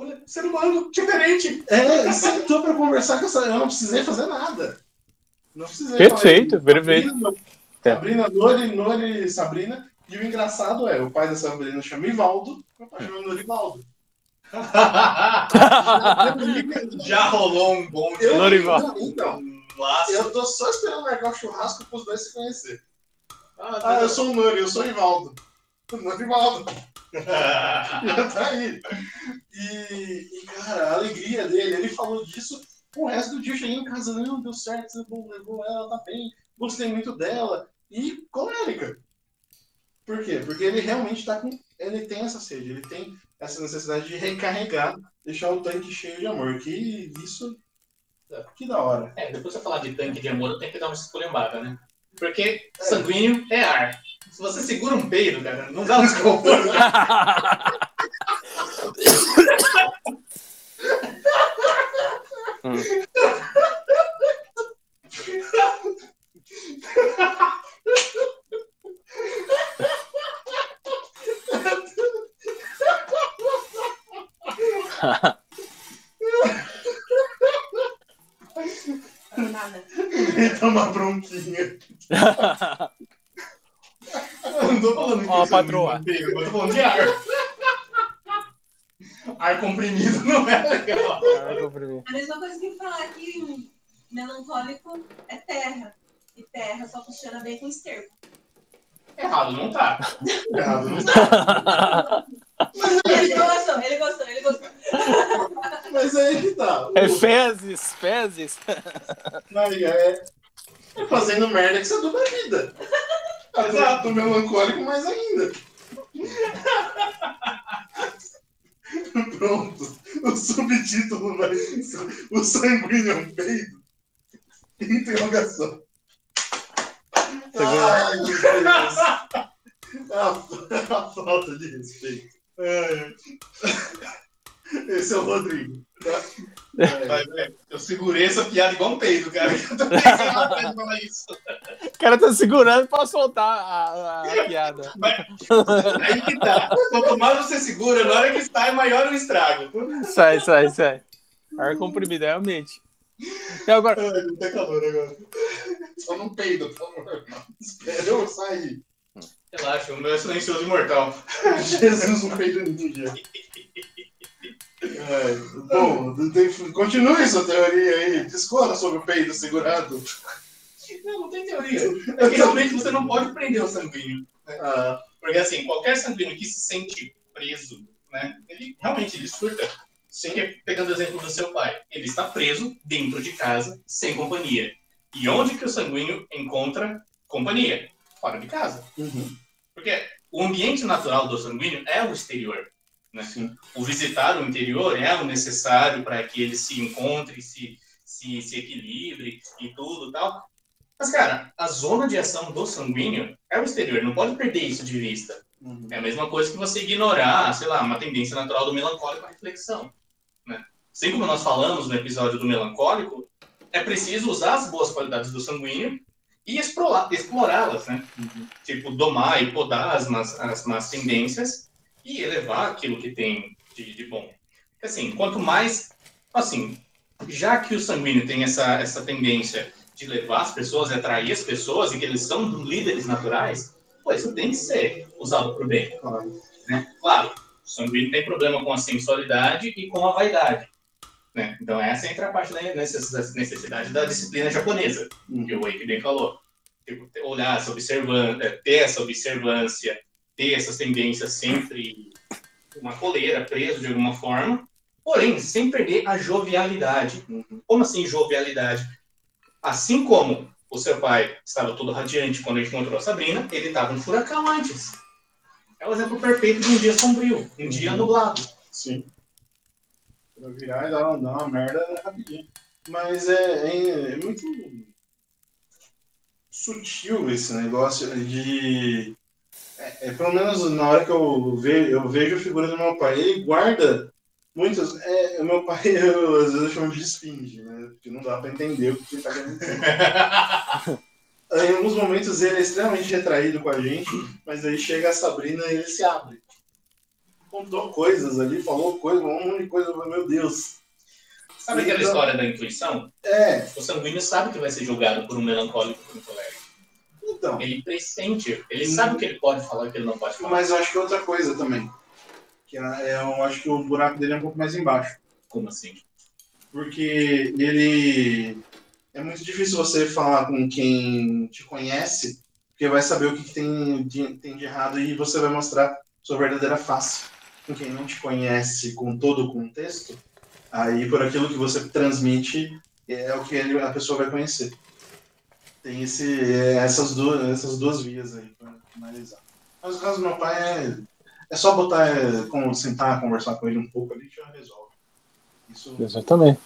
Olha, ser humano diferente.
É, sentou pra conversar com essa. Eu não precisei fazer nada. Não precisei
Perfeito,
falar.
perfeito.
Sabrina. Sabrina, Nori, Nori, Sabrina. E o engraçado é, o pai da Sabrina chama Ivaldo, meu pai chama Norivaldo.
Já rolou um bom
Eu,
Norivaldo.
então,
laço.
eu tô só esperando marcar o churrasco pros dois se conhecer.
Ah,
Ah, eu sou o Nori, eu sou o Ivaldo. Norivaldo. Já tá aí. E, e, cara, a alegria dele, ele falou disso o resto do dia. Eu cheguei em casa, não, deu certo, levou ela, tá bem, gostei muito dela. E colérica. Por quê? Porque ele realmente tá com. Ele tem essa sede, ele tem essa necessidade de recarregar, deixar o tanque cheio de amor. Que isso. Que da hora.
É, depois você falar de tanque de amor, eu tenho que dar uma esculhambada, né? Porque sanguíneo é ar. Se você segura um peido, cara, não dá um desconforto.
Nada.
Ele toma bronquinha.
Eu não tô falando que
Ó,
você
patroa.
não peido, eu tô falando de ar. Ar comprimido não é legal.
A mesma coisa que falar que melancólico é terra. E terra só funciona bem com esterco.
Errado, não tá.
Errado, não tá.
Ele gostou, ele gostou, ele gostou.
Mas aí que tá.
É fezes, fezes.
Aí é, é fazendo merda que você dubla a vida. Exato, melancólico mais ainda. Pronto. O subtítulo vai ser O sanguíneo é um peido? Interrogação. Ai, meu Deus. A, a falta de respeito. Ai. Esse é o Rodrigo. Tá? É.
Mas, é, eu segurei essa piada igual um peido, cara. Eu tô pensando falar isso.
O cara tá segurando pra soltar a, a- a piada.
Aí que tá. Quanto mais você segura, na hora que sai, maior o estrago.
Sai, sai, sai. Ar comprimido, realmente. E agora,
Ai, não tem calor agora. Só não peida, por favor. Espera eu sair.
Relaxa, o meu é silencioso imortal.
Jesus não peida nenhum dia. É, bom, continue sua teoria aí. Discorra sobre o peido segurado.
Não, não tem teoria. É que realmente você não pode prender o sanguíneo.
Ah,
Porque, assim, qualquer sanguíneo que se sente preso, né, ele realmente ele surta. Sem, pegando o exemplo do seu pai, ele está preso dentro de casa, sem companhia. E onde que o sanguíneo encontra companhia? Fora de casa.
Uhum.
Porque o ambiente natural do sanguíneo é o exterior. Né? O visitar o interior é o necessário para que ele se encontre, se, se, se equilibre e tudo tal. Mas, cara, a zona de ação do sanguíneo é o exterior, não pode perder isso de vista.
Uhum.
É a mesma coisa que você ignorar, sei lá, uma tendência natural do melancólico à reflexão. Assim como nós falamos no episódio do melancólico, é preciso usar as boas qualidades do sanguíneo e explorá-las, né? Tipo, domar e podar as más, as más tendências e elevar aquilo que tem de, de bom. Assim, quanto mais, assim, já que o sanguíneo tem essa, essa tendência de levar as pessoas, atrair as pessoas, e que eles são líderes naturais, pô, isso tem que ser usado para o bem
Claro.
né? Claro, o sanguíneo tem problema com a sensualidade e com a vaidade. Né? Então, essa entra a parte da necess- necessidade da disciplina japonesa, que o Wake bem falou. Tipo, olhar essa observância, ter essa observância, ter essas tendências sempre uma coleira, preso de alguma forma, porém, sem perder a jovialidade. Como assim jovialidade? Assim como o seu pai estava todo radiante quando ele encontrou a Sabrina, ele estava no furacão antes. É o exemplo perfeito de um dia sombrio, um dia nublado.
Sim. Pra virar e dar, dar uma merda rapidinho. Mas é, é, é muito sutil esse negócio de. É, é, pelo menos na hora que eu, ve, eu vejo a figura do meu pai, ele guarda muitas. É, o meu pai, eu, às vezes eu chamo de esfinge, né? Porque não dá pra entender o que ele tá querendo dizer. em alguns momentos ele é extremamente retraído com a gente, mas aí chega a Sabrina e ele se abre. Contou coisas ali, falou coisas, um monte de coisa, meu Deus.
Sabe aquela história da intuição?
É,
O sanguíneo sabe que vai ser julgado por um melancólico por um colega.
então.
Ele pressente, ele sabe o que ele pode falar e o que ele não pode falar.
Mas eu acho que é outra coisa também. Que é, é, eu acho que o buraco dele é um pouco mais embaixo.
Como assim?
Porque ele. É muito difícil você falar com quem te conhece, porque vai saber o que, que tem, de, tem de errado e você vai mostrar sua verdadeira face. Com quem não te conhece com todo o contexto, aí por aquilo que você transmite é o que a pessoa vai conhecer. Tem esse, é, essas, duas, essas duas vias aí para analisar. Mas o caso do meu pai é, é só botar, é, com, sentar, conversar com ele um pouco ali já resolve. Isso
Exatamente.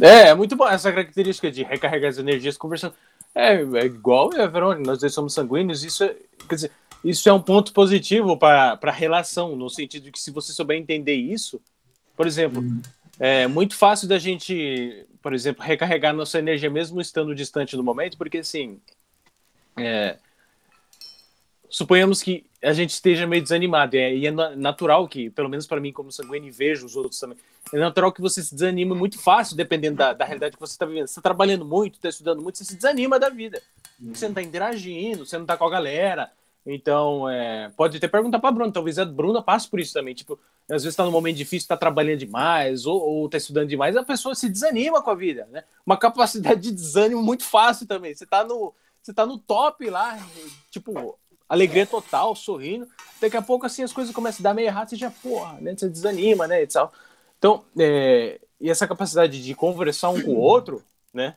É, é muito bom essa característica de recarregar as energias conversando. É, é igual, é, Verônica, nós dois somos sanguíneos, isso é, quer dizer, isso é um ponto positivo para a relação, no sentido de que se você souber entender isso, por exemplo, é muito fácil da gente, por exemplo, recarregar nossa energia mesmo estando distante do momento, porque assim, é, suponhamos que a gente esteja meio desanimado, é, e é na- natural que, pelo menos para mim como sanguíneo e vejo os outros também, é natural que você se desanime muito fácil, dependendo da, da realidade que você está vivendo. Você está trabalhando muito, está estudando muito, você se desanima da vida. Você não está interagindo, você não está com a galera. Então, é, pode até perguntar para Bruna. Talvez a Bruna passe por isso também. Tipo, às vezes está num momento difícil, está trabalhando demais ou está estudando demais, a pessoa se desanima com a vida. Né? Uma capacidade de desânimo muito fácil também. Você está no, você tá no top lá, tipo, alegria total, sorrindo. Daqui a pouco, assim, as coisas começam a dar meio errado, você já, porra, né? Você desanima, né? E tal. Então, é, e essa capacidade de conversar um com o outro, né?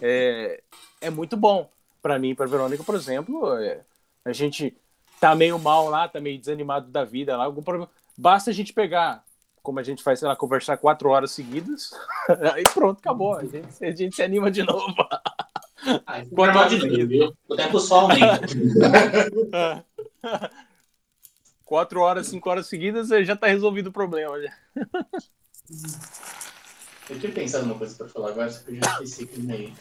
É, é muito bom. Para mim, para Verônica, por exemplo, é, a gente tá meio mal lá, tá meio desanimado da vida lá, algum problema. Basta a gente pegar, como a gente faz, sei lá, conversar quatro horas seguidas, aí pronto, acabou. A gente, a gente se anima de novo.
Ah,
Boa
é normal
tarde,
de? O tempo só aumenta.
quatro horas, cinco horas seguidas, aí já tá resolvido o problema. Já.
Eu tinha pensado numa coisa pra falar agora, só que eu já esqueci que meio.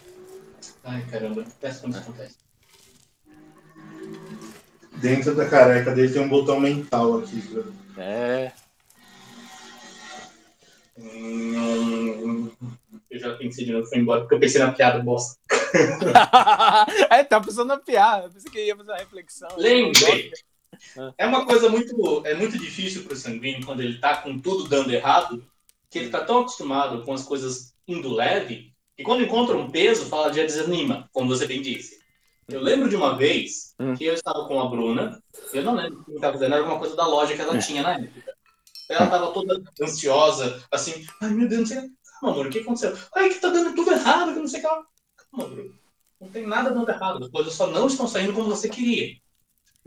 Ai, caramba. Peço quando isso acontece.
Dentro da careca dele tem um botão mental aqui. pra-
É.
Hum, eu já pensei de novo, foi embora, porque eu pensei na piada bosta.
é, tá pensando na piada. Eu pensei que ia fazer uma reflexão.
Lembrei.
Ah.
É uma coisa muito, é muito difícil pro sanguíneo quando ele tá com tudo dando errado, que ele tá tão acostumado com as coisas indo leve, que quando encontra um peso, fala de desanima, como você bem disse. Eu lembro de uma vez
Hum.
que eu estava com a Bruna, eu não lembro o que estava fazendo, era alguma coisa da loja que ela tinha na época. Ela estava toda ansiosa, assim, ai meu Deus, não sei o que. Calma, amor, o que aconteceu? Ai, que tá dando tudo errado, que não sei o que. lá." Calma, Bruno. Não tem nada dando errado, as coisas só não estão saindo como você queria.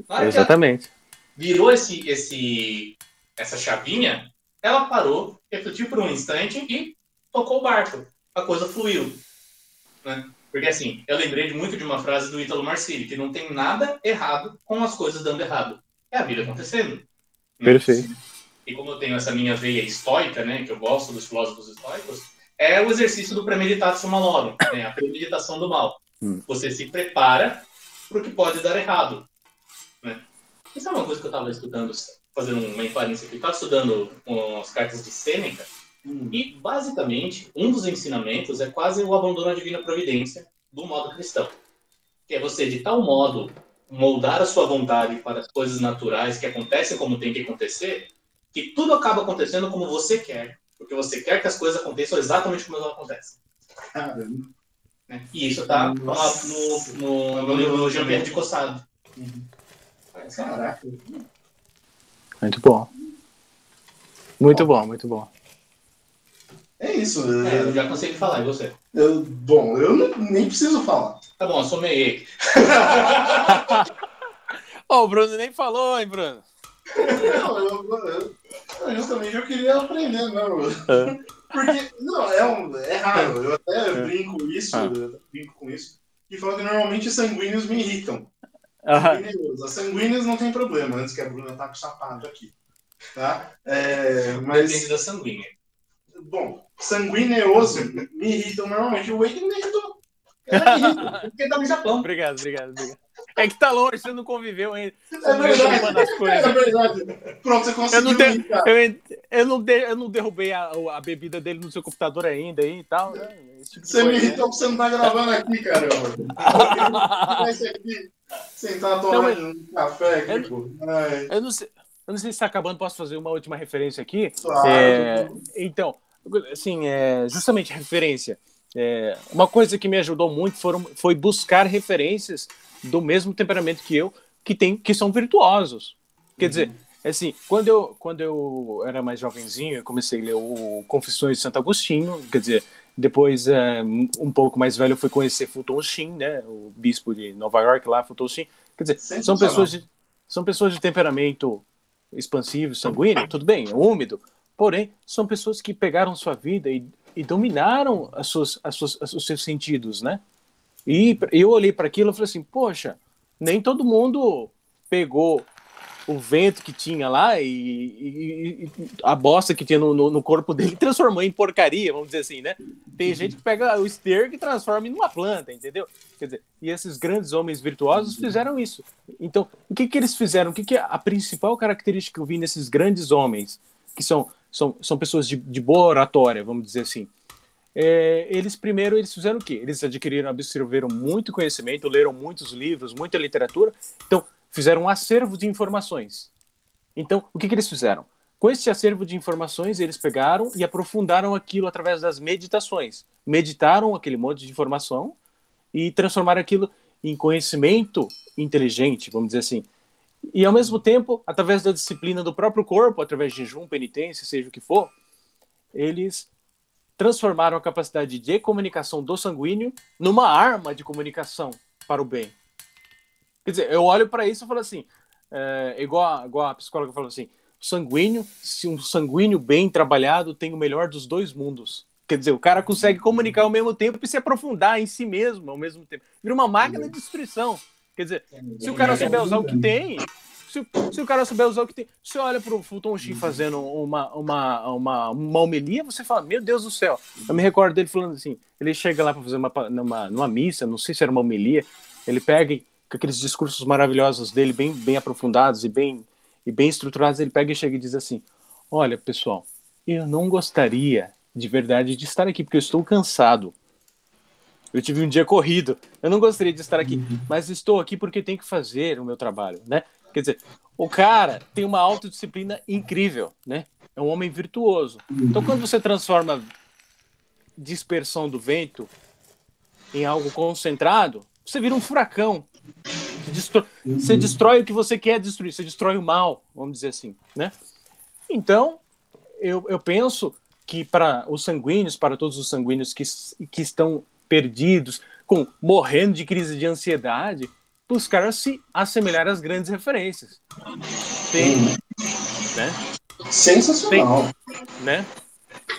Hora que
Exatamente.
virou esse, esse, essa chavinha, ela parou, refletiu por um instante e tocou o barco. A coisa fluiu. Né? Porque assim, eu lembrei de muito de uma frase do Ítalo Marcilli, que não tem nada errado com as coisas dando errado. É a vida acontecendo.
Perfeito.
E como eu tenho essa minha veia estoica, né, que eu gosto dos filósofos estoicos, é o exercício do premeditatio malorum, né, a premeditação do mal.
Hum.
Você se prepara para o que pode dar errado. Né? Isso é uma coisa que eu estava estudando, fazendo uma inferência aqui, eu estava estudando as cartas de Sêneca, e basicamente, um dos ensinamentos é quase o abandono à divina providência do modo cristão. Que é você, de tal modo, moldar a sua vontade para as coisas naturais que acontecem como tem que acontecer, que tudo acaba acontecendo como você quer, porque você quer que as coisas aconteçam exatamente como elas acontecem.
Caramba.
né? E isso está no,
Nossa.
no, no, no Jean-Pierre de Cossado.
Caraca.
Muito bom. Muito bom, muito bom.
É isso.
É, eu
Eu,
já cansei de falar, e você?
eu- bom, eu não- nem preciso falar.
Tá bom, eu sou meio
Ó, o Bruno nem falou, hein, Bruno?
Não, eu, eu- eu justamente eu queria aprender, não.
É.
Porque, não, é, um, é raro. Eu até
É.
brinco isso,
Ah.
eu brinco com isso. E falo que normalmente sanguíneos me irritam.
Ah,
Sanguíneos. As sanguíneas não tem problema, antes que a Bruna tá com o sapato aqui. Tá? É, mas,
Depende da sanguínea.
bom, sanguineoso me irritam normalmente. O Wade me irritou. Ela me irrita.
Porque tá no Japão.
obrigado, obrigado, obrigado. É que tá longe, você não conviveu ainda.
É
não
verdade. É verdade. Pronto, você
Eu
conseguiu
não,
me
de-
irritar.
eu, eu, não de- eu não derrubei a, a bebida dele no seu computador ainda aí e tal. né? Esse tipo
Você me
coisa, né?
irritou porque você não tá gravando aqui. Vai ser aqui, sentar tomar
Não, mas-
um café aqui,
Eu-
pô. Ai,
Eu não sei, eu não sei se está acabando, posso fazer uma última referência aqui?
claro.
É, então, assim, é, justamente referência. É, uma coisa que me ajudou muito foram, foi buscar referências do mesmo temperamento que eu, que, tem, que são virtuosos. Quer dizer, assim, quando eu, quando eu era mais jovenzinho, eu comecei a ler o Confissões de Santo Agostinho, quer dizer, depois, é, um pouco mais velho, eu fui conhecer Fulton Sheen, né, o bispo de Nova York lá, Fulton Sheen. Quer dizer, são pessoas de, são pessoas de temperamento expansivo, sanguíneo, tudo bem, úmido, porém, são pessoas que pegaram sua vida e, e dominaram as suas, as suas, os seus sentidos, né? E eu olhei para aquilo e falei assim, poxa, nem todo mundo pegou o vento que tinha lá e, e- e a bosta que tinha no, no- no corpo dele transformou em porcaria, vamos dizer assim, né? Tem gente que pega o esterco e transforma em uma planta, entendeu? Quer dizer, e esses grandes homens virtuosos fizeram isso. Então, o que, que eles fizeram? O que, que é a principal característica que eu vi nesses grandes homens, que são, são, são pessoas de, de boa oratória, vamos dizer assim? É, eles primeiro eles fizeram o quê? Eles adquiriram, absorveram muito conhecimento, leram muitos livros, muita literatura, então fizeram um acervo de informações. Então, o que, que eles fizeram? Com esse acervo de informações, eles pegaram e aprofundaram aquilo através das meditações. Meditaram aquele monte de informação e transformaram aquilo em conhecimento inteligente, vamos dizer assim. E ao mesmo tempo, através da disciplina do próprio corpo, através de jejum, penitência, seja o que for, eles transformaram a capacidade de comunicação do sanguíneo numa arma de comunicação para o bem. Quer dizer, eu olho para isso e falo assim, é, igual, a, igual a psicóloga falou assim, sanguíneo, se um sanguíneo bem trabalhado tem o melhor dos dois mundos. Quer dizer, o cara consegue comunicar ao mesmo tempo e se aprofundar em si mesmo ao mesmo tempo. Vira uma máquina de destruição. Quer dizer, se o cara souber usar o que tem, se, o- se o cara souber usar o que tem, você olha pro Fulton Sheen fazendo uma, uma, uma, uma homilia, você fala, meu Deus do céu. Eu me recordo dele falando assim, ele chega lá para fazer uma, numa, numa missa, não sei se era uma homilia, ele pega e, com aqueles discursos maravilhosos dele, bem, bem aprofundados e bem, e bem estruturados, ele pega e chega e diz assim, olha, pessoal, eu não gostaria de verdade de estar aqui, porque eu estou cansado. Eu tive um dia corrido. Eu não gostaria de estar aqui, mas estou aqui porque tenho que fazer o meu trabalho, né? Quer dizer, o cara tem uma autodisciplina incrível, né? É um homem virtuoso. Então, quando você transforma dispersão do vento em algo concentrado, você vira um furacão. Você destrói, você destrói o que você quer destruir, você destrói o mal, vamos dizer assim, né? Então, eu, eu penso que para os sanguíneos, para todos os sanguíneos que, que estão perdidos, com morrendo de crise de ansiedade, buscar se assemelhar às grandes referências. Tem, né?
Sensacional.
Tem, né?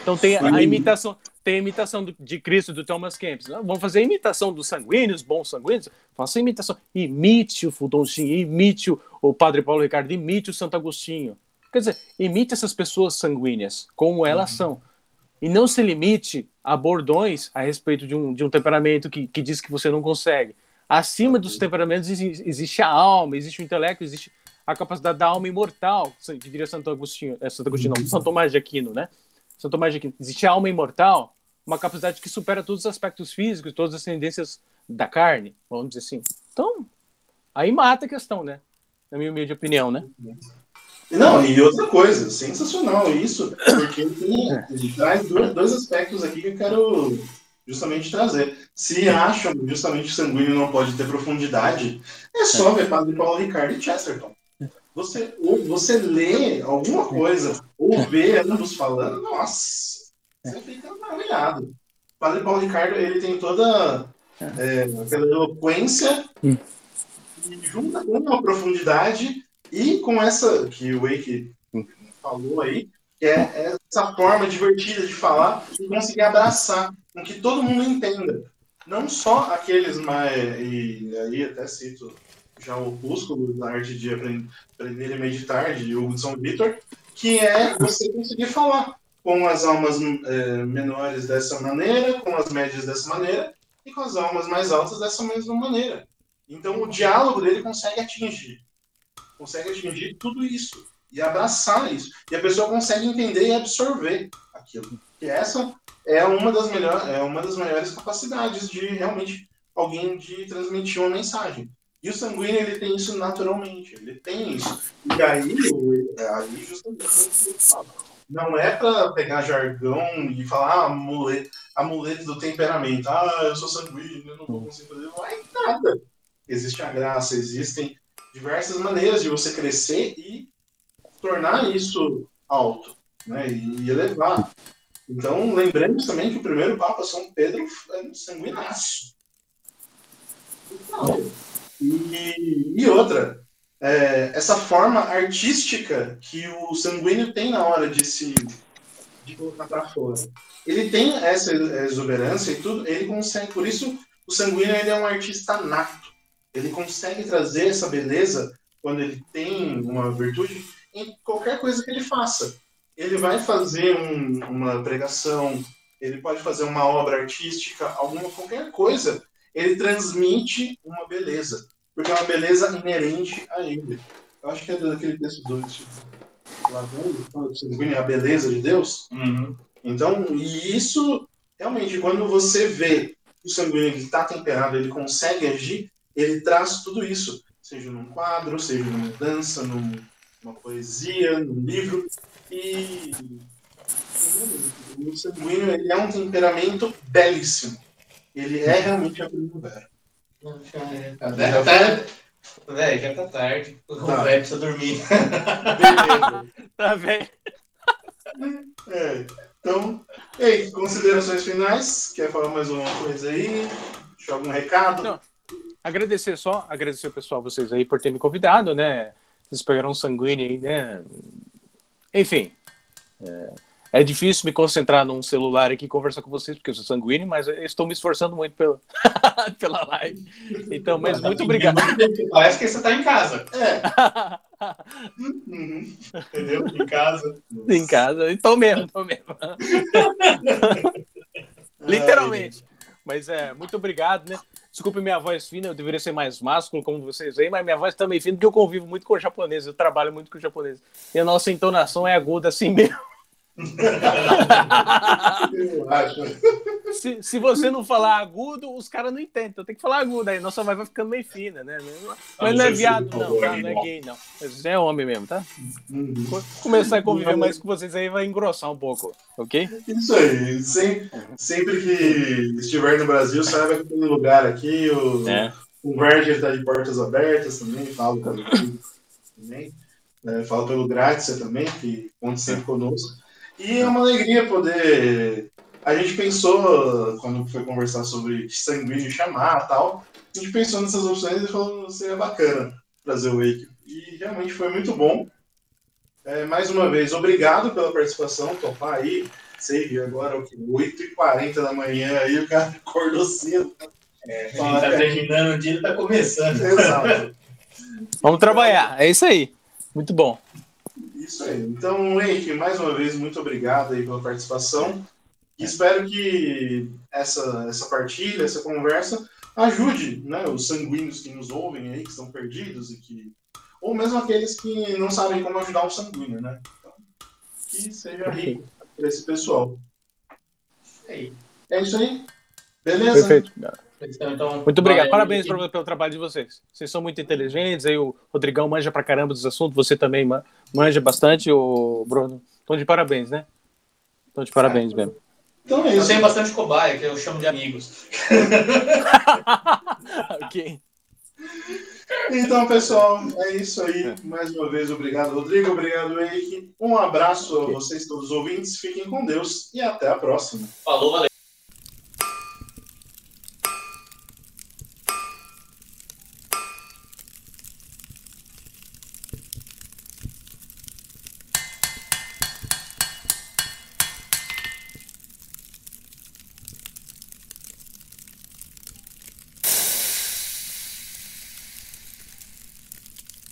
Então tem a, a imitação, tem a imitação do, de Cristo do Thomas Kempis. Vamos fazer a imitação dos sanguíneos, bons sanguíneos. Faça a imitação. Imite o Fudoncinho, imite o, o Padre Paulo Ricardo, imite o Santo Agostinho. Quer dizer, imite essas pessoas sanguíneas, como elas uhum. são. E não se limite a bordões a respeito de um, de um temperamento que, que diz que você não consegue. Acima dos temperamentos existe a alma, existe o intelecto, existe a capacidade da alma imortal, que diria Santo Agostinho, é, Santo Agostinho, não, São Tomás de Aquino, né? São Tomás de Aquino. Existe a alma imortal, uma capacidade que supera todos os aspectos físicos, todas as tendências da carne, vamos dizer assim. Então, aí mata a questão, né? Na minha humilde opinião, né?
Não, e outra coisa, sensacional isso, porque ele, traz dois, dois aspectos aqui que eu quero justamente trazer. Se acham justamente que sanguíneo não pode ter profundidade, é só ver Padre Paulo Ricardo e Chesterton. Você, ou você lê alguma coisa, ou vê ambos falando, nossa, você fica maravilhado. Padre Paulo Ricardo, ele tem toda é, aquela eloquência hum. e junta com uma profundidade e com essa que o Wake falou aí, que é essa forma divertida de falar e conseguir abraçar com que todo mundo entenda. Não só aqueles mais. E aí até cito já o Opúsculo da Arte de Aprender e Meditar, de Hugo de São Vitor, que é você conseguir falar com as almas é, menores dessa maneira, com as médias dessa maneira, e com as almas mais altas dessa mesma maneira. Então o diálogo dele consegue atingir. Consegue atingir tudo isso e abraçar isso. E a pessoa consegue entender e absorver aquilo. E essa é uma das melhores, é uma das maiores capacidades de realmente alguém de transmitir uma mensagem. E o sanguíneo ele tem isso naturalmente, ele tem isso. E aí, aí justamente não é para pegar jargão e falar ah, amuleto, amuleto do temperamento. Ah, eu sou sanguíneo, eu não vou conseguir fazer. Não é nada. Existe a graça, existem diversas maneiras de você crescer e tornar isso alto, né? E elevar. Então, lembremos também que o primeiro Papa São Pedro é um sanguinaço. E, e outra, é, essa forma artística que o sanguíneo tem na hora de se de colocar para fora. Ele tem essa exuberância e tudo, ele consegue, por isso o sanguíneo ele é um artista nato. Ele consegue trazer essa beleza quando ele tem uma virtude em qualquer coisa que ele faça ele vai fazer um, uma pregação, ele pode fazer uma obra artística, alguma qualquer coisa, ele transmite uma beleza, porque é uma beleza inerente a ele. Eu acho que é daquele texto do a beleza de Deus.
Uhum.
Então, e isso realmente quando você vê o sanguíneo está temperado, ele consegue agir, ele traz tudo isso, seja num quadro, seja numa dança, numa poesia, num livro, e o sanguíneo ele é um temperamento belíssimo. Ele é realmente a primavera.
Até, até, Véi, já tá tarde. O tá. velho precisa dormir.
tá velho.
É, então, ei, considerações finais? Quer falar mais uma coisa aí? Deixar algum recado? Não,
agradecer só, agradecer o pessoal, vocês aí por ter me convidado, né? Vocês pegaram um sanguíneo aí, né? Enfim, é, é, difícil me concentrar num celular aqui e conversar com vocês, porque eu sou sanguíneo, mas estou me esforçando muito pela, pela live. Então, mas muito obrigado.
Parece que você está em casa. É. Uhum. Entendeu? Em casa.
Em casa. Estou mesmo, estou mesmo. Literalmente. Mas é, muito obrigado, né? Desculpe minha voz fina, eu deveria ser mais másculo, como vocês veem, mas minha voz também fina, porque eu convivo muito com o japonês, eu trabalho muito com o japonês. E a nossa entonação é aguda assim mesmo. se, se você não falar agudo, os caras não entendem. Então tem que falar agudo. Aí nossa voz vai ficando meio fina, né? Mas não é viado, não, tá? Não é gay, não. Mas é homem mesmo, tá? Uhum. Começar a conviver mais com vocês aí vai engrossar um pouco, ok?
Isso aí. Sempre, sempre que estiver no Brasil, saiba que tem um lugar aqui. O, é. converge, ele está de portas abertas também, falo pelo também. É, falo pelo Grátis também, que conta sempre conosco. E é uma alegria poder. A gente pensou, quando foi conversar sobre sanguíneo chamar tal, a gente pensou nessas opções e falou seria bacana trazer o Wake. E realmente foi muito bom. É, mais uma vez, obrigado pela participação, topar aí. Sei que agora, o que? 8h40 da manhã aí, o cara acordou cedo.
É, a gente tá terminando o dia, ele tá começando.
Exato.
Vamos trabalhar, é isso aí. Muito bom.
Isso aí. Então, Henrique, mais uma vez, muito obrigado aí pela participação. Espero que essa, essa partilha, essa conversa, ajude né, os sanguíneos que nos ouvem aí, que estão perdidos e que. Ou mesmo aqueles que não sabem como ajudar um sanguíneo, né? Então, que seja rico para esse pessoal.
É
É isso aí? Beleza?
Perfeito.
Então,
Muito obrigado. Parabéns pelo, pelo trabalho de vocês. Vocês são muito inteligentes. Aí o Rodrigão manja pra caramba dos assuntos. Você também ma- manja bastante, o Bruno. Então, de parabéns, né? Então, de parabéns mesmo.
Então é
Eu
isso.
tenho bastante cobaia, que eu chamo de amigos.
ok.
Então, pessoal, é isso aí. Mais uma vez, obrigado, Rodrigo. Obrigado, Henrique. Um abraço a vocês, todos os ouvintes. Fiquem com Deus e até a próxima.
Falou, valeu.